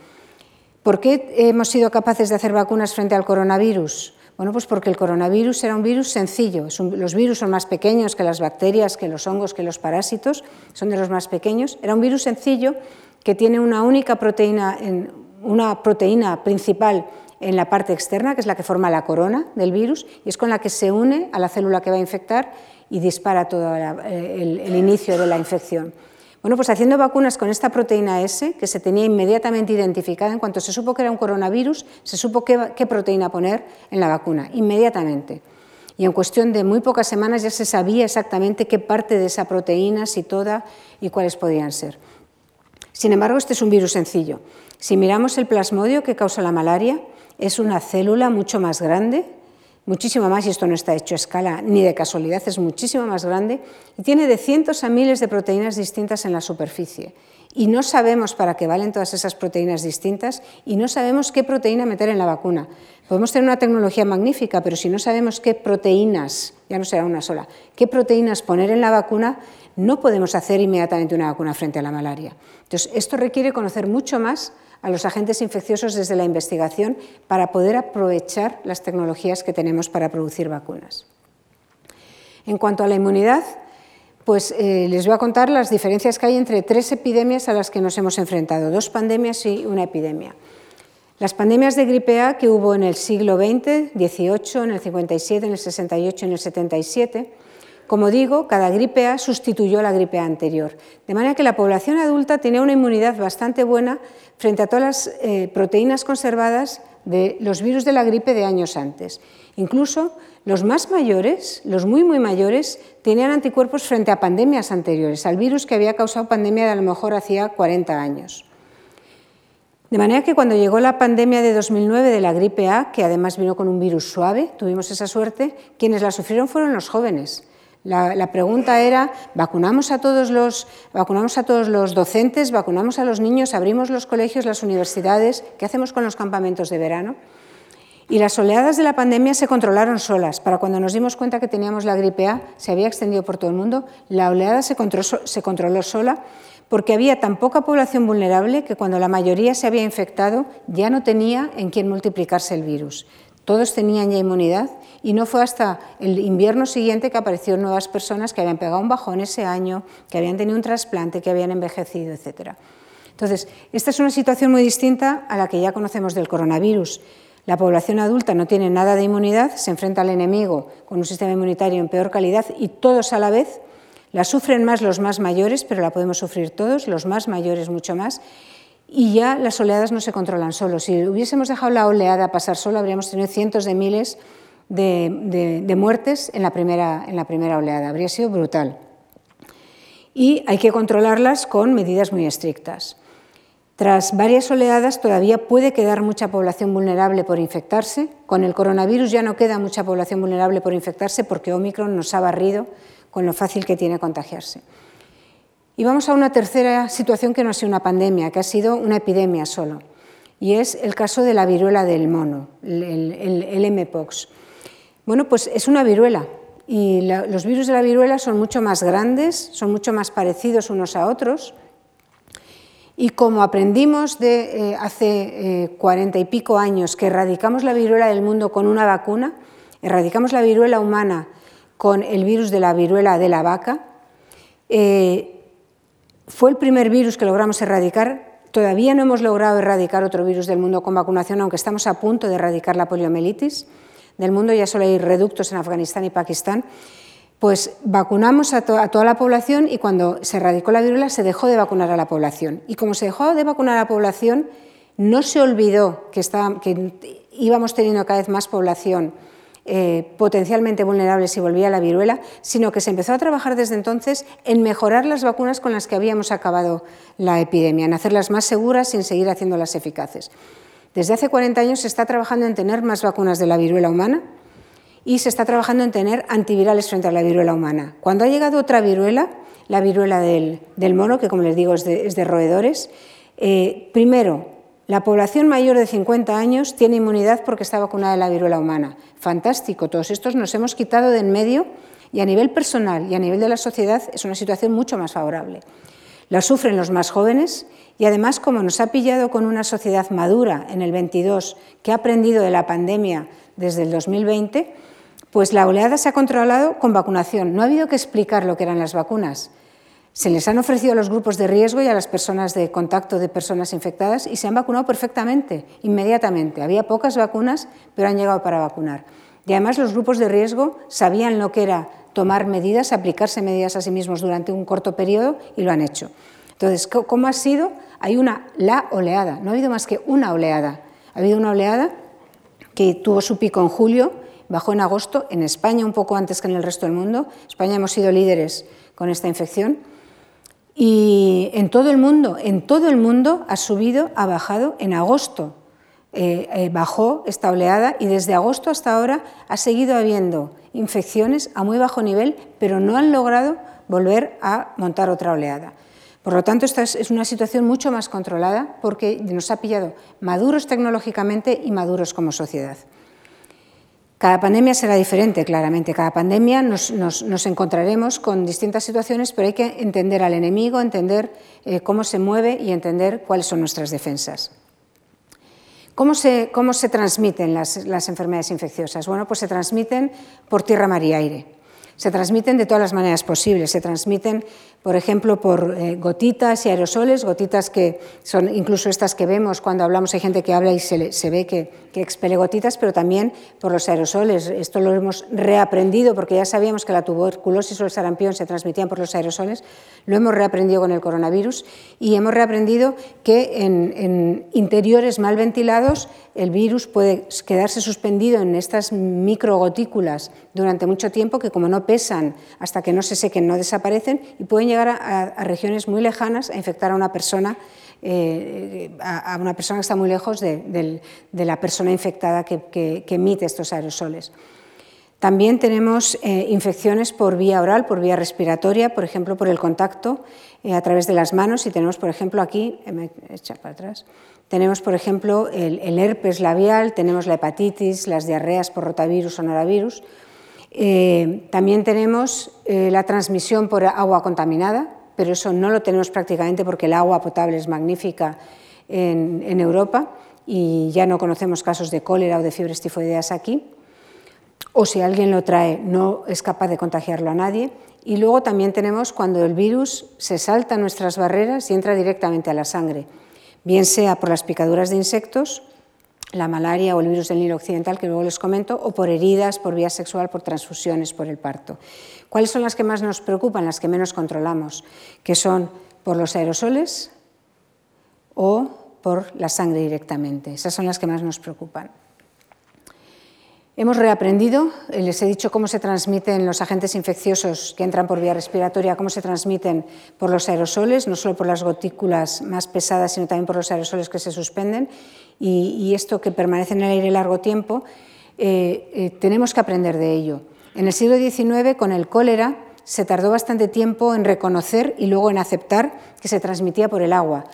¿Por qué hemos sido capaces de hacer vacunas frente al coronavirus? Bueno, pues porque el coronavirus era un virus sencillo. los virus son más pequeños que las bacterias, que los hongos, que los parásitos, son de los más pequeños. Era un virus sencillo que tiene una única proteína, una proteína principal en la parte externa, que es la que forma la corona del virus, y es con la que se une a la célula que va a infectar y dispara todo el, inicio de la infección. Bueno, pues haciendo vacunas con esta proteína S, que se tenía inmediatamente identificada, en cuanto se supo que era un coronavirus, se supo qué, proteína poner en la vacuna, inmediatamente. Y en cuestión de muy pocas semanas ya se sabía exactamente qué parte de esa proteína, si toda, y cuáles podían ser. Sin embargo, este es un virus sencillo. Si miramos el plasmodio que causa la malaria, es una célula mucho más grande, muchísimo más, y esto no está hecho a escala ni de casualidad, es muchísimo más grande, y tiene de cientos a miles de proteínas distintas en la superficie. Y no sabemos para qué valen todas esas proteínas distintas y no sabemos qué proteína meter en la vacuna. Podemos tener una tecnología magnífica, pero si no sabemos qué proteínas, ya no será una sola, qué proteínas poner en la vacuna, no podemos hacer inmediatamente una vacuna frente a la malaria. Entonces, esto requiere conocer mucho más a los agentes infecciosos desde la investigación para poder aprovechar las tecnologías que tenemos para producir vacunas. En cuanto a la inmunidad, pues eh, les voy a contar las diferencias que hay entre tres epidemias a las que nos hemos enfrentado, dos pandemias y una epidemia. Las pandemias de gripe A que hubo en el siglo XX, 18, en el 57, en el 68 y en el 77, como digo, cada gripe A sustituyó a la gripe A anterior, de manera que la población adulta tenía una inmunidad bastante buena frente a todas las eh, proteínas conservadas de los virus de la gripe de años antes. Incluso los más mayores, los muy muy mayores, tenían anticuerpos frente a pandemias anteriores, al virus que había causado pandemia de a lo mejor hacía 40 años. De manera que cuando llegó la pandemia de 2009 de la gripe A, que además vino con un virus suave, tuvimos esa suerte, quienes la sufrieron fueron los jóvenes. La, pregunta era, ¿vacunamos a, todos los, ¿vacunamos a todos los docentes? ¿Vacunamos a los niños? ¿Abrimos los colegios, las universidades? ¿Qué hacemos con los campamentos de verano? Y las oleadas de la pandemia se controlaron solas. Para cuando nos dimos cuenta que teníamos la gripe A, se había extendido por todo el mundo, la oleada se controló, se controló sola porque había tan poca población vulnerable que cuando la mayoría se había infectado ya no tenía en quién multiplicarse el virus. Todos tenían ya inmunidad y no fue hasta el invierno siguiente que aparecieron nuevas personas que habían pegado un bajón ese año, que habían tenido un trasplante, que habían envejecido, etc. Entonces, esta es una situación muy distinta a la que ya conocemos del coronavirus. La población adulta no tiene nada de inmunidad, se enfrenta al enemigo con un sistema inmunitario en peor calidad y todos a la vez. La sufren más los más mayores, pero la podemos sufrir todos, los más mayores mucho más y ya las oleadas no se controlan solo. Si hubiésemos dejado la oleada pasar solo, habríamos tenido cientos de miles de, muertes en la, primera, en la primera oleada. Habría sido brutal. Y hay que controlarlas con medidas muy estrictas. Tras varias oleadas todavía puede quedar mucha población vulnerable por infectarse. Con el coronavirus ya no queda mucha población vulnerable por infectarse porque Omicron nos ha barrido con lo fácil que tiene contagiarse. Y vamos a una tercera situación que no ha sido una pandemia, que ha sido una epidemia solo, y es el caso de la viruela del mono, el, MPOX. Bueno, pues es una viruela, y los virus de la viruela son mucho más grandes, son mucho más parecidos unos a otros, y como aprendimos de eh, hace eh, cuarenta y pico años que erradicamos la viruela del mundo con una vacuna, erradicamos la viruela humana con el virus de la viruela de la vaca, eh, fue el primer virus que logramos erradicar. Todavía no hemos logrado erradicar otro virus del mundo con vacunación, aunque estamos a punto de erradicar la poliomielitis del mundo. Ya solo hay reductos en Afganistán y Pakistán. Pues vacunamos a, toda la población y cuando se erradicó la viruela se dejó de vacunar a la población. Y como se dejó de vacunar a la población, no se olvidó que, que íbamos teniendo cada vez más población eh, potencialmente vulnerables si volvía la viruela, sino que se empezó a trabajar desde entonces en mejorar las vacunas con las que habíamos acabado la epidemia, en hacerlas más seguras sin seguir haciéndolas eficaces. Desde hace 40 años se está trabajando en tener más vacunas de la viruela humana y se está trabajando en tener antivirales frente a la viruela humana. Cuando ha llegado otra viruela, la viruela del, mono, que como les digo es de, roedores, eh, primero la población mayor de 50 años tiene inmunidad porque está vacunada de la viruela humana. Fantástico, todos estos nos hemos quitado de en medio Y a nivel personal y a nivel de la sociedad es una situación mucho más favorable. La sufren los más jóvenes y además como nos ha pillado con una sociedad madura en el 22 que ha aprendido de la pandemia desde el 2020, pues la oleada se ha controlado con vacunación. No ha habido que explicar lo que eran las vacunas. Se les han ofrecido a los grupos de riesgo y a las personas de contacto de personas infectadas y se han vacunado perfectamente, inmediatamente. Había pocas vacunas, pero han llegado para vacunar. Y además los grupos de riesgo sabían lo que era tomar medidas, aplicarse medidas a sí mismos durante un corto periodo y lo han hecho. Entonces, ¿cómo ha sido? Hay una, la oleada, no ha habido más que una oleada. Ha habido una oleada que tuvo su pico en julio, bajó en agosto, en España un poco antes que en el resto del mundo. España hemos sido líderes con esta infección y en todo el mundo, en todo el mundo ha subido, ha bajado. En agosto eh, eh, bajó esta oleada y desde agosto hasta ahora ha seguido habiendo infecciones a muy bajo nivel, pero no han logrado volver a montar otra oleada. Por lo tanto, esta es una situación mucho más controlada porque nos ha pillado maduros tecnológicamente y maduros como sociedad. Cada pandemia será diferente, claramente. Cada pandemia nos, encontraremos con distintas situaciones, pero hay que entender al enemigo, entender eh, cómo se mueve y entender cuáles son nuestras defensas. ¿Cómo se, transmiten las, las, enfermedades infecciosas? Bueno, pues se transmiten por tierra, mar y aire. Se transmiten de todas las maneras posibles. Se transmiten por ejemplo, por eh, gotitas y aerosoles, gotitas que son incluso estas que vemos cuando hablamos, hay gente que habla y se, ve que, que, expele gotitas, pero también por los aerosoles. Esto lo hemos reaprendido porque ya sabíamos que la tuberculosis o el sarampión se transmitían por los aerosoles, lo hemos reaprendido con el coronavirus y hemos reaprendido que en, interiores mal ventilados el virus puede quedarse suspendido en estas microgotículas durante mucho tiempo que como no pesan hasta que no se sequen no desaparecen y pueden llegar a, regiones muy lejanas a infectar a una persona, eh, a, una persona que está muy lejos de, la persona infectada que, emite estos aerosoles. También tenemos eh, infecciones por vía oral, por vía respiratoria, por ejemplo, por el contacto eh, a través de las manos. Y tenemos, por ejemplo, aquí, me para atrás, tenemos, por ejemplo, el, el, herpes labial, tenemos la hepatitis, las diarreas por rotavirus o norovirus. Eh, también tenemos eh, la transmisión por agua contaminada, pero eso no lo tenemos prácticamente porque el agua potable es magnífica en, Europa y ya no conocemos casos de cólera o de fiebres tifoideas aquí. O si alguien lo trae, no es capaz de contagiarlo a nadie. Y luego también tenemos cuando el virus se salta nuestras barreras y entra directamente a la sangre, bien sea por las picaduras de insectos la malaria o el virus del Nilo Occidental, que luego les comento, o por heridas, por vía sexual, por transfusiones, por el parto. ¿Cuáles son las que más nos preocupan, las que menos controlamos? Que son por los aerosoles o por la sangre directamente. Esas son las que más nos preocupan. Hemos reaprendido, eh, les he dicho cómo se transmiten los agentes infecciosos que entran por vía respiratoria, cómo se transmiten por los aerosoles, no solo por las gotículas más pesadas, sino también por los aerosoles que se suspenden y, esto que permanece en el aire largo tiempo, eh, eh, tenemos que aprender de ello. En el siglo XIX, con el cólera, se tardó bastante tiempo en reconocer y luego en aceptar que se transmitía por el agua.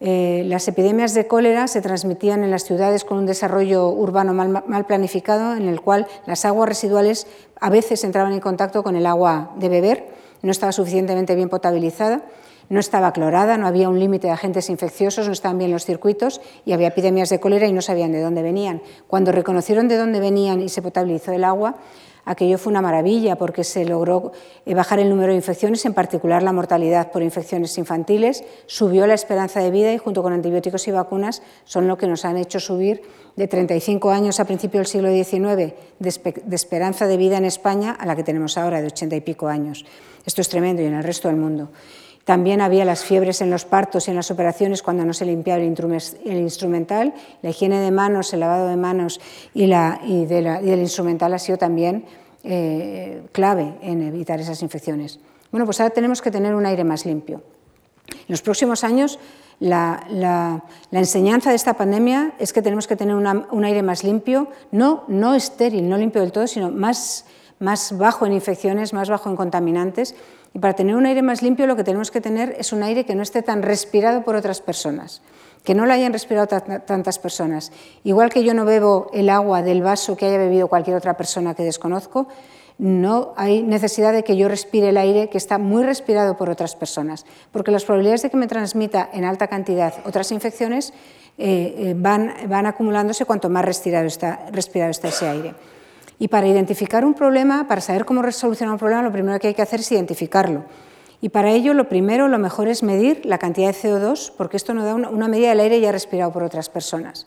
Eh, las epidemias de cólera se transmitían en las ciudades con un desarrollo urbano mal, mal, planificado, en el cual las aguas residuales a veces entraban en contacto con el agua de beber, no estaba suficientemente bien potabilizada no estaba clorada, no había un límite de agentes infecciosos, no estaban bien los circuitos y había epidemias de cólera y no sabían de dónde venían. Cuando reconocieron de dónde venían y se potabilizó el agua, aquello fue una maravilla porque se logró eh, bajar el número de infecciones, en particular la mortalidad por infecciones infantiles, subió la esperanza de vida y junto con antibióticos y vacunas son lo que nos han hecho subir de 35 años a principios del siglo XIX de, esperanza de vida en España a la que tenemos ahora de 80 y pico años. Esto es tremendo y en el resto del mundo. También había las fiebres en los partos y en las operaciones cuando no se limpiaba el instrumental. La higiene de manos, el lavado de manos y, la, y, del instrumental ha sido también eh, clave en evitar esas infecciones. Bueno, pues ahora tenemos que tener un aire más limpio. En los próximos años, la, la, enseñanza de esta pandemia es que tenemos que tener un aire más limpio, no, no estéril, no limpio del todo, sino más, más bajo en infecciones, más bajo en contaminantes y para tener un aire más limpio lo que tenemos que tener es un aire que no esté tan respirado por otras personas, que no lo hayan respirado tantas personas. Igual que yo no bebo el agua del vaso que haya bebido cualquier otra persona que desconozco, no hay necesidad de que yo respire el aire que está muy respirado por otras personas, porque las probabilidades de que me transmita en alta cantidad otras infecciones eh, eh, van, van, acumulándose cuanto más respirado está, respirado está ese aire. Y para identificar un problema, para saber cómo solucionar un problema, lo primero que hay que hacer es identificarlo. Y para ello, lo primero, lo mejor es medir la cantidad de CO2, porque esto nos da una medida del aire ya respirado por otras personas.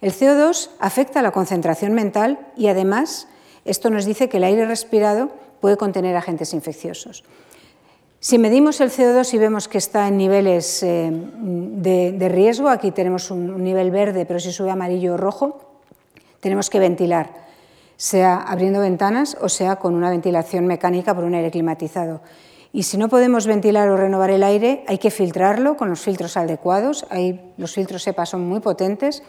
El CO2 afecta la concentración mental y además esto nos dice que el aire respirado puede contener agentes infecciosos. Si medimos el CO2 y vemos que está en niveles eh, de, riesgo, aquí tenemos un, nivel verde, pero si sube amarillo o rojo, tenemos que ventilar, sea abriendo ventanas o sea con una ventilación mecánica por un aire climatizado. Y si no podemos ventilar o renovar el aire, hay que filtrarlo con los filtros adecuados. los filtros EPA son muy potentes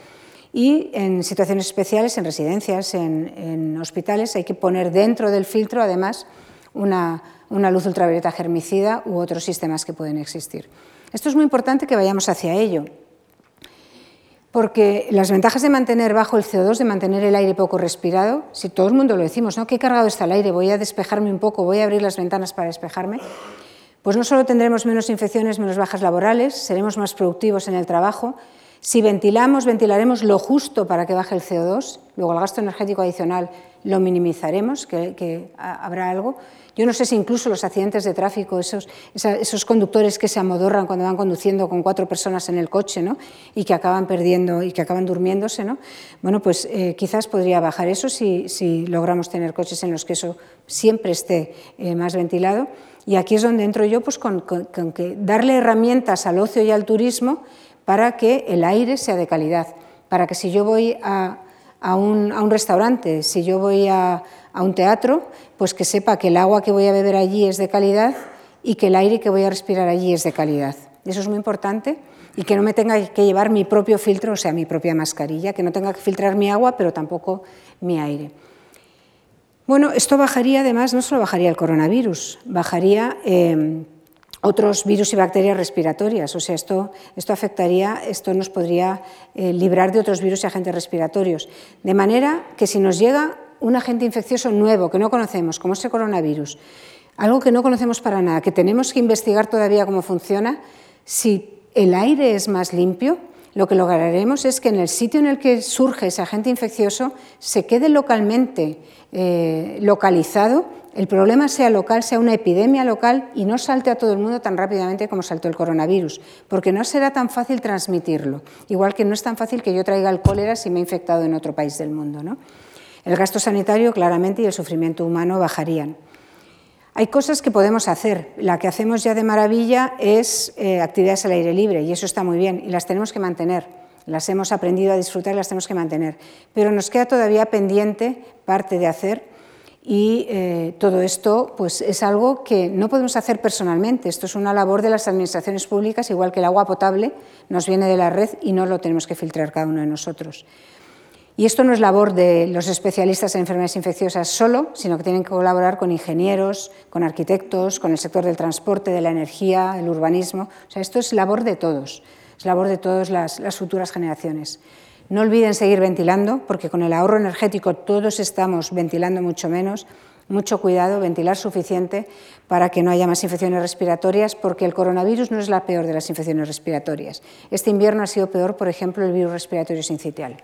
y en situaciones especiales, en residencias, en, hospitales, hay que poner dentro del filtro además una, luz ultravioleta germicida u otros sistemas que pueden existir. Esto es muy importante que vayamos hacia ello, porque las ventajas de mantener bajo el CO2, de mantener el aire poco respirado, si todo el mundo lo decimos, ¿no? ¿Qué cargado está el aire? Voy a despejarme un poco, voy a abrir las ventanas para despejarme. Pues no solo tendremos menos infecciones, menos bajas laborales, seremos más productivos en el trabajo, si ventilamos, ventilaremos lo justo para que baje el CO2, luego el gasto energético adicional lo minimizaremos, que, habrá algo. Yo no sé si incluso los accidentes de tráfico, esos, esos, conductores que se amodorran cuando van conduciendo con cuatro personas en el coche ¿no? y que acaban perdiendo y que acaban durmiéndose, ¿no? bueno, pues eh, quizás podría bajar eso si, si, logramos tener coches en los que eso siempre esté eh, más ventilado. Y aquí es donde entro yo pues, con, con que darle herramientas al ocio y al turismo para que el aire sea de calidad, para que si yo voy a, un, restaurante, si yo voy a, un teatro, pues que sepa que el agua que voy a beber allí es de calidad y que el aire que voy a respirar allí es de calidad. Eso es muy importante y que no me tenga que llevar mi propio filtro, o sea, mi propia mascarilla, que no tenga que filtrar mi agua, pero tampoco mi aire. Bueno, esto bajaría además, no solo bajaría el coronavirus, bajaría eh, otros virus y bacterias respiratorias. O sea, esto, esto afectaría, esto nos podría eh, librar de otros virus y agentes respiratorios. De manera que si nos llega un agente infeccioso nuevo que no conocemos, como ese coronavirus, algo que no conocemos para nada, que tenemos que investigar todavía cómo funciona, si el aire es más limpio, lo que lograremos es que en el sitio en el que surge ese agente infeccioso se quede localmente eh, localizado el problema sea local, sea una epidemia local y no salte a todo el mundo tan rápidamente como saltó el coronavirus, porque no será tan fácil transmitirlo, igual que no es tan fácil que yo traiga el cólera si me he infectado en otro país del mundo. ¿no? El gasto sanitario claramente y el sufrimiento humano bajarían. Hay cosas que podemos hacer. La que hacemos ya de maravilla es eh, actividades al aire libre y eso está muy bien y las tenemos que mantener. Las hemos aprendido a disfrutar y las tenemos que mantener. Pero nos queda todavía pendiente parte de hacer y eh, todo esto pues, es algo que no podemos hacer personalmente. Esto es una labor de las administraciones públicas, igual que el agua potable nos viene de la red y no lo tenemos que filtrar cada uno de nosotros. Y esto no es labor de los especialistas en enfermedades infecciosas solo, sino que tienen que colaborar con ingenieros, con arquitectos, con el sector del transporte, de la energía, el urbanismo. O sea, esto es labor de todos, es labor de todas las futuras generaciones. No olviden seguir ventilando, porque con el ahorro energético todos estamos ventilando mucho menos. Mucho cuidado, ventilar suficiente para que no haya más infecciones respiratorias, porque el coronavirus no es la peor de las infecciones respiratorias. Este invierno ha sido peor, por ejemplo, el virus respiratorio sincitial.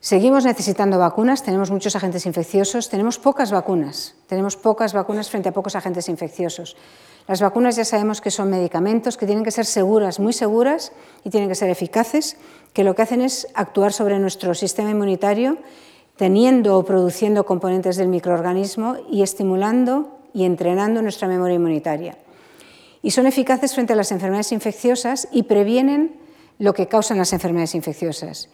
Seguimos necesitando vacunas, tenemos muchos agentes infecciosos, tenemos pocas vacunas, tenemos pocas vacunas frente a pocos agentes infecciosos. Las vacunas ya sabemos que son medicamentos que tienen que ser seguras, muy seguras y tienen que ser eficaces, que lo que hacen es actuar sobre nuestro sistema inmunitario teniendo o produciendo componentes del microorganismo y estimulando y entrenando nuestra memoria inmunitaria. Y son eficaces frente a las enfermedades infecciosas y previenen lo que causan las enfermedades infecciosas.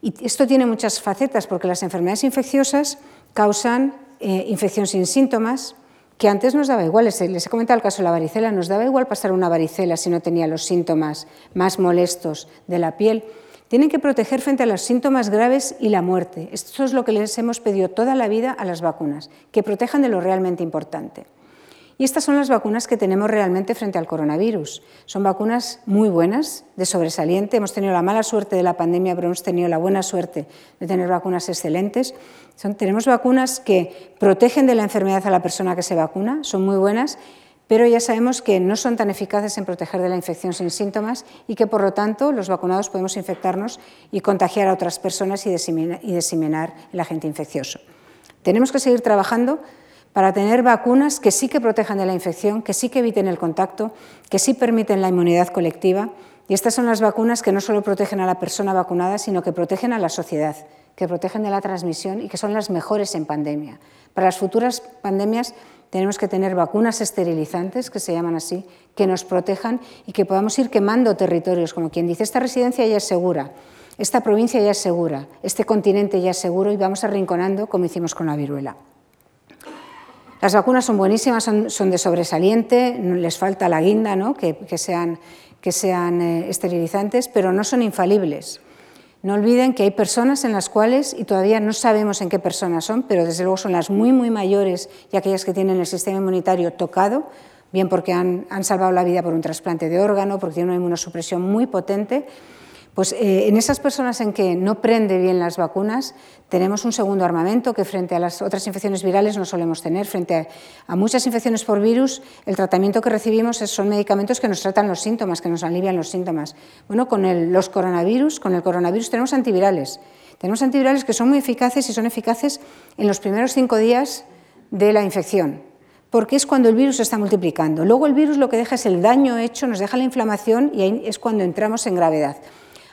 Y esto tiene muchas facetas porque las enfermedades infecciosas causan eh, infección sin síntomas, que antes nos daba igual, les he comentado el caso de la varicela, nos daba igual pasar una varicela si no tenía los síntomas más molestos de la piel. Tienen que proteger frente a los síntomas graves y la muerte. Esto es lo que les hemos pedido toda la vida a las vacunas, que protejan de lo realmente importante. Y estas son las vacunas que tenemos realmente frente al coronavirus. Son vacunas muy buenas, de sobresaliente. Hemos tenido la mala suerte de la pandemia, pero hemos tenido la buena suerte de tener vacunas excelentes. tenemos vacunas que protegen de la enfermedad a la persona que se vacuna, son muy buenas, pero ya sabemos que no son tan eficaces en proteger de la infección sin síntomas y que, por lo tanto, los vacunados podemos infectarnos y contagiar a otras personas y diseminar el agente infeccioso. Tenemos que seguir trabajando para tener vacunas que sí que protejan de la infección, que sí que eviten el contacto, que sí permiten la inmunidad colectiva. Y estas son las vacunas que no solo protegen a la persona vacunada, sino que protegen a la sociedad, que protegen de la transmisión y que son las mejores en pandemia. Para las futuras pandemias tenemos que tener vacunas esterilizantes, que se llaman así, que nos protejan y que podamos ir quemando territorios, como quien dice, esta residencia ya es segura, esta provincia ya es segura, este continente ya es seguro y vamos arrinconando como hicimos con la viruela. Las vacunas son buenísimas, son, de sobresaliente, les falta la guinda, ¿no? que, sean, que sean eh, esterilizantes, pero no son infalibles. No olviden que hay personas en las cuales, y todavía no sabemos en qué personas son, pero desde luego son las muy, muy mayores y aquellas que tienen el sistema inmunitario tocado, bien porque han, han salvado la vida por un trasplante de órgano, porque tienen una inmunosupresión muy potente, pues eh, en esas personas en que no prende bien las vacunas, tenemos un segundo armamento que frente a las otras infecciones virales no solemos tener. Frente a, muchas infecciones por virus, el tratamiento que recibimos son medicamentos que nos tratan los síntomas, que nos alivian los síntomas. Bueno, con los coronavirus, con el coronavirus tenemos antivirales. Tenemos antivirales que son muy eficaces y son eficaces en los primeros cinco días de la infección, porque es cuando el virus se está multiplicando. Luego el virus lo que deja es el daño hecho, nos deja la inflamación y ahí es cuando entramos en gravedad.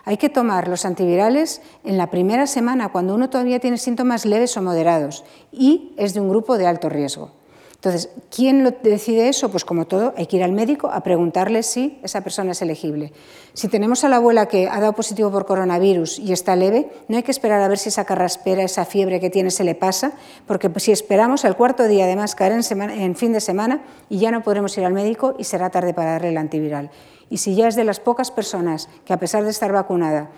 Hay que tomar los antivirales en la primera semana, cuando uno todavía tiene síntomas leves o moderados y es de un grupo de alto riesgo. Entonces, ¿quién lo decide eso? Pues como todo, hay que ir al médico a preguntarle si esa persona es elegible. Si tenemos a la abuela que ha dado positivo por coronavirus y está leve, no hay que esperar a ver si esa carraspera, esa fiebre que tiene se le pasa, porque si esperamos al cuarto día además caer en, en fin de semana y ya no podremos ir al médico y será tarde para darle el antiviral. Y si ya es de las pocas personas que a pesar de estar vacunada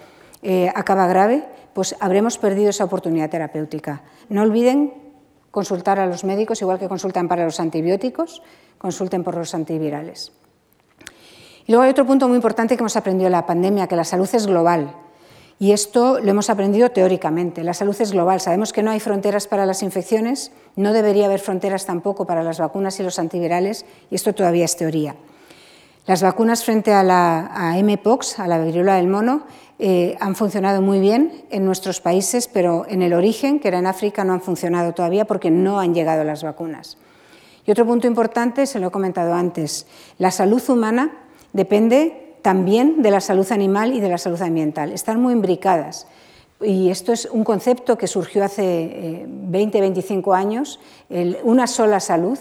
eh, acaba grave, pues habremos perdido esa oportunidad terapéutica. No olviden consultar a los médicos, igual que consultan para los antibióticos, consulten por los antivirales. Y luego hay otro punto muy importante que hemos aprendido en la pandemia, que la salud es global. Y esto lo hemos aprendido teóricamente. La salud es global. Sabemos que no hay fronteras para las infecciones, no debería haber fronteras tampoco para las vacunas y los antivirales, y esto todavía es teoría. Las vacunas frente a la MPOX, a la viruela del mono, eh, han funcionado muy bien en nuestros países, pero en el origen, que era en África, no han funcionado todavía porque no han llegado las vacunas. Y otro punto importante, se lo he comentado antes, la salud humana depende también de la salud animal y de la salud ambiental. Están muy imbricadas. Y esto es un concepto que surgió hace 20, eh, 25 años, una sola salud,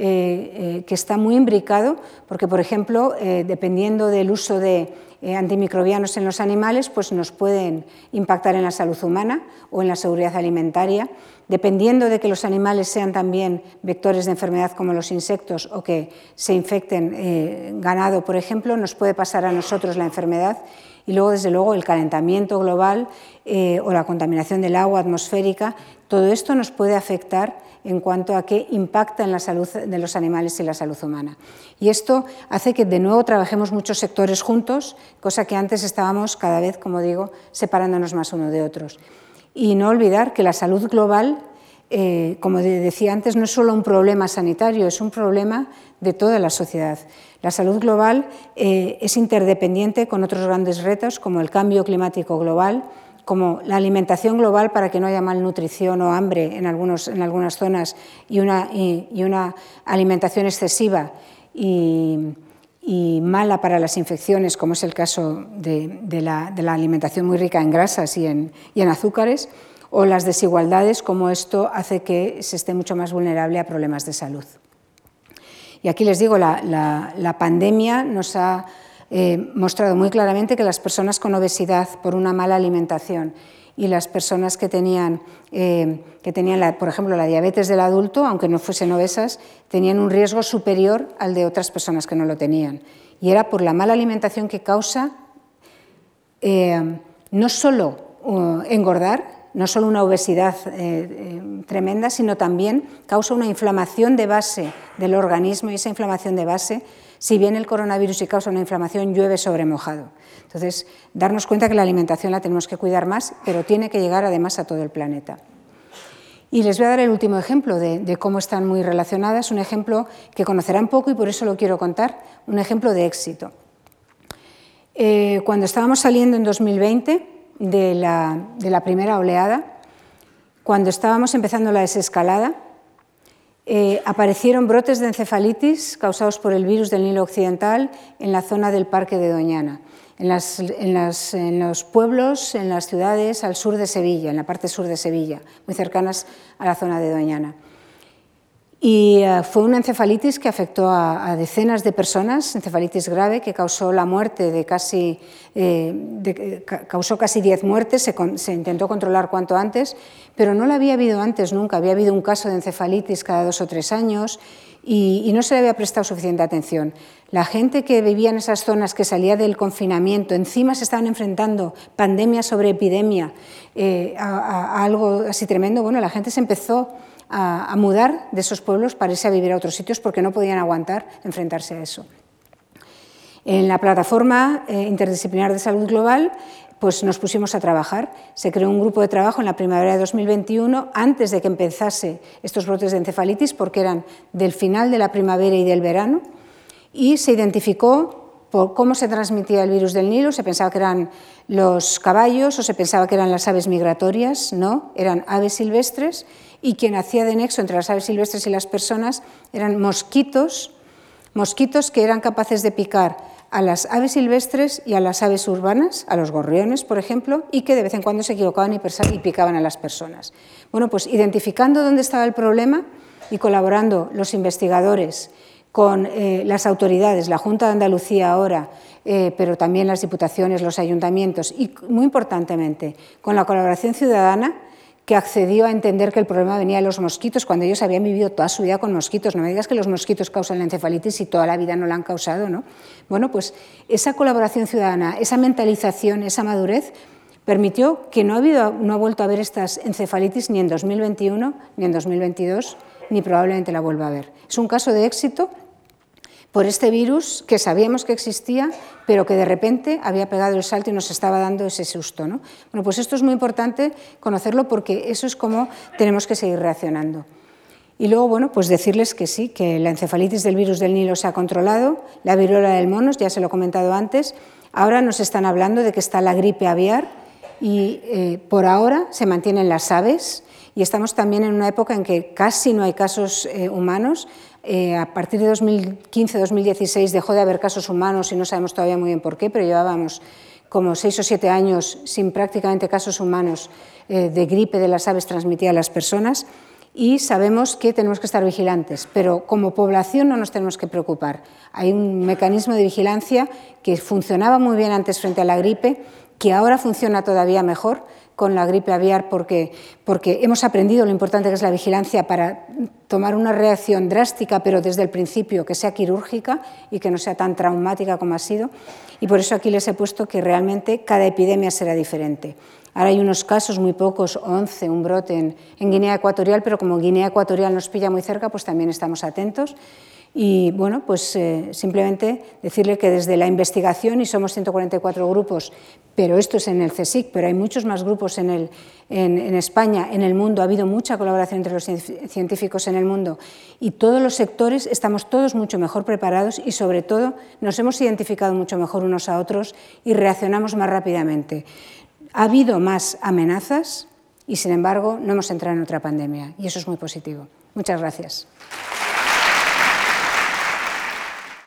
eh, eh, que está muy imbricado, porque, por ejemplo, eh, dependiendo del uso de antimicrobianos en los animales, pues nos pueden impactar en la salud humana o en la seguridad alimentaria. Dependiendo de que los animales sean también vectores de enfermedad como los insectos o que se infecten ganado, por ejemplo, nos puede pasar a nosotros la enfermedad. Y luego, desde luego, el calentamiento global o la contaminación del agua atmosférica, todo esto nos puede afectar en cuanto a qué impacta en la salud de los animales y la salud humana. Y esto hace que de nuevo trabajemos muchos sectores juntos, cosa que antes estábamos cada vez, como digo, separándonos más uno de otros. Y no olvidar que la salud global, eh, como decía antes, no es solo un problema sanitario, es un problema de toda la sociedad. La salud global eh, es interdependiente con otros grandes retos como el cambio climático global, como la alimentación global para que no haya malnutrición o hambre en, algunos, en algunas zonas y una, y, una alimentación excesiva y, mala para las infecciones, como es el caso de, la, de, la, alimentación muy rica en grasas y en, y en azúcares, o las desigualdades, como esto hace que se esté mucho más vulnerable a problemas de salud. Y aquí les digo, la, la, la pandemia nos ha eh, mostrado muy claramente que las personas con obesidad por una mala alimentación y las personas que tenían, eh, que tenían por ejemplo, la diabetes del adulto, aunque no fuesen obesas, tenían un riesgo superior al de otras personas que no lo tenían. Y era por la mala alimentación que causa eh, no solo uh, engordar, no solo una obesidad tremenda, sino también causa una inflamación de base del organismo y esa inflamación de base, si bien el coronavirus y causa una inflamación, llueve sobre mojado. Entonces, darnos cuenta que la alimentación la tenemos que cuidar más, pero tiene que llegar además a todo el planeta. Y les voy a dar el último ejemplo de, cómo están muy relacionadas, un ejemplo que conocerán poco y por eso lo quiero contar, un ejemplo de éxito. Eh, cuando estábamos saliendo en 2020 de la, primera oleada, cuando estábamos empezando la desescalada, eh, aparecieron brotes de encefalitis causados por el virus del Nilo Occidental en la zona del Parque de Doñana en, los pueblos, en las ciudades al sur de Sevilla, en la parte sur de Sevilla, muy cercanas a la zona de Doñana. Y eh, fue una encefalitis que afectó a, decenas de personas, encefalitis grave que causó la muerte de casi, eh, causó casi 10 muertes, se, se, intentó controlar cuanto antes, pero no la había habido antes nunca, había habido un caso de encefalitis cada dos o tres años y, no se le había prestado suficiente atención. La gente que vivía en esas zonas, que salía del confinamiento, encima se estaban enfrentando pandemia sobre epidemia, eh, a, algo así tremendo, bueno, la gente se empezó a, mudar de esos pueblos para irse a vivir a otros sitios porque no podían aguantar enfrentarse a eso. En la plataforma eh, interdisciplinar de salud global pues nos pusimos a trabajar. Se creó un grupo de trabajo en la primavera de 2021, antes de que empezase estos brotes de encefalitis, porque eran del final de la primavera y del verano, y se identificó por cómo se transmitía el virus del Nilo. Se pensaba que eran los caballos o se pensaba que eran las aves migratorias, no, eran aves silvestres, y quien hacía de nexo entre las aves silvestres y las personas eran mosquitos, mosquitos que eran capaces de picar a las aves silvestres y a las aves urbanas, a los gorriones, por ejemplo, y que de vez en cuando se equivocaban y picaban a las personas. Bueno, pues identificando dónde estaba el problema y colaborando los investigadores con eh, las autoridades, la Junta de Andalucía ahora, eh, pero también las diputaciones, los ayuntamientos y, muy importantemente, con la colaboración ciudadana, que accedió a entender que el problema venía de los mosquitos cuando ellos habían vivido toda su vida con mosquitos. No me digas que los mosquitos causan la encefalitis y toda la vida no la han causado, ¿no? Bueno, pues esa colaboración ciudadana, esa mentalización, esa madurez permitió que no ha, habido, no ha vuelto a haber estas encefalitis ni en 2021, ni en 2022, ni probablemente la vuelva a ver. Es un caso de éxito por este virus que sabíamos que existía, pero que de repente había pegado el salto y nos estaba dando ese susto. ¿no? Bueno, pues esto es muy importante conocerlo porque eso es como tenemos que seguir reaccionando. Y luego, bueno, pues decirles que sí, que la encefalitis del virus del Nilo se ha controlado, la viruela del monos, ya se lo he comentado antes, ahora nos están hablando de que está la gripe aviar y eh, por ahora se mantienen las aves y estamos también en una época en que casi no hay casos eh, humanos, eh, a partir de 2015-2016 dejó de haber casos humanos y no sabemos todavía muy bien por qué, pero llevábamos como seis o siete años sin prácticamente casos humanos eh, de gripe de las aves transmitida a las personas y sabemos que tenemos que estar vigilantes, pero como población no nos tenemos que preocupar. Hay un mecanismo de vigilancia que funcionaba muy bien antes frente a la gripe, que ahora funciona todavía mejor, con la gripe aviar porque, porque hemos aprendido lo importante que es la vigilancia para tomar una reacción drástica, pero desde el principio que sea quirúrgica y que no sea tan traumática como ha sido. Y por eso aquí les he puesto que realmente cada epidemia será diferente. Ahora hay unos casos, muy pocos, 11, un brote en, en Guinea Ecuatorial, pero como Guinea Ecuatorial nos pilla muy cerca, pues también estamos atentos. Y bueno, pues eh, simplemente decirle que desde la investigación, y somos 144 grupos, pero esto es en el CSIC, pero hay muchos más grupos en, el, en, en, España, en el mundo, ha habido mucha colaboración entre los científicos en el mundo y todos los sectores estamos todos mucho mejor preparados y sobre todo nos hemos identificado mucho mejor unos a otros y reaccionamos más rápidamente. Ha habido más amenazas y sin embargo no hemos entrado en otra pandemia y eso es muy positivo. Muchas gracias.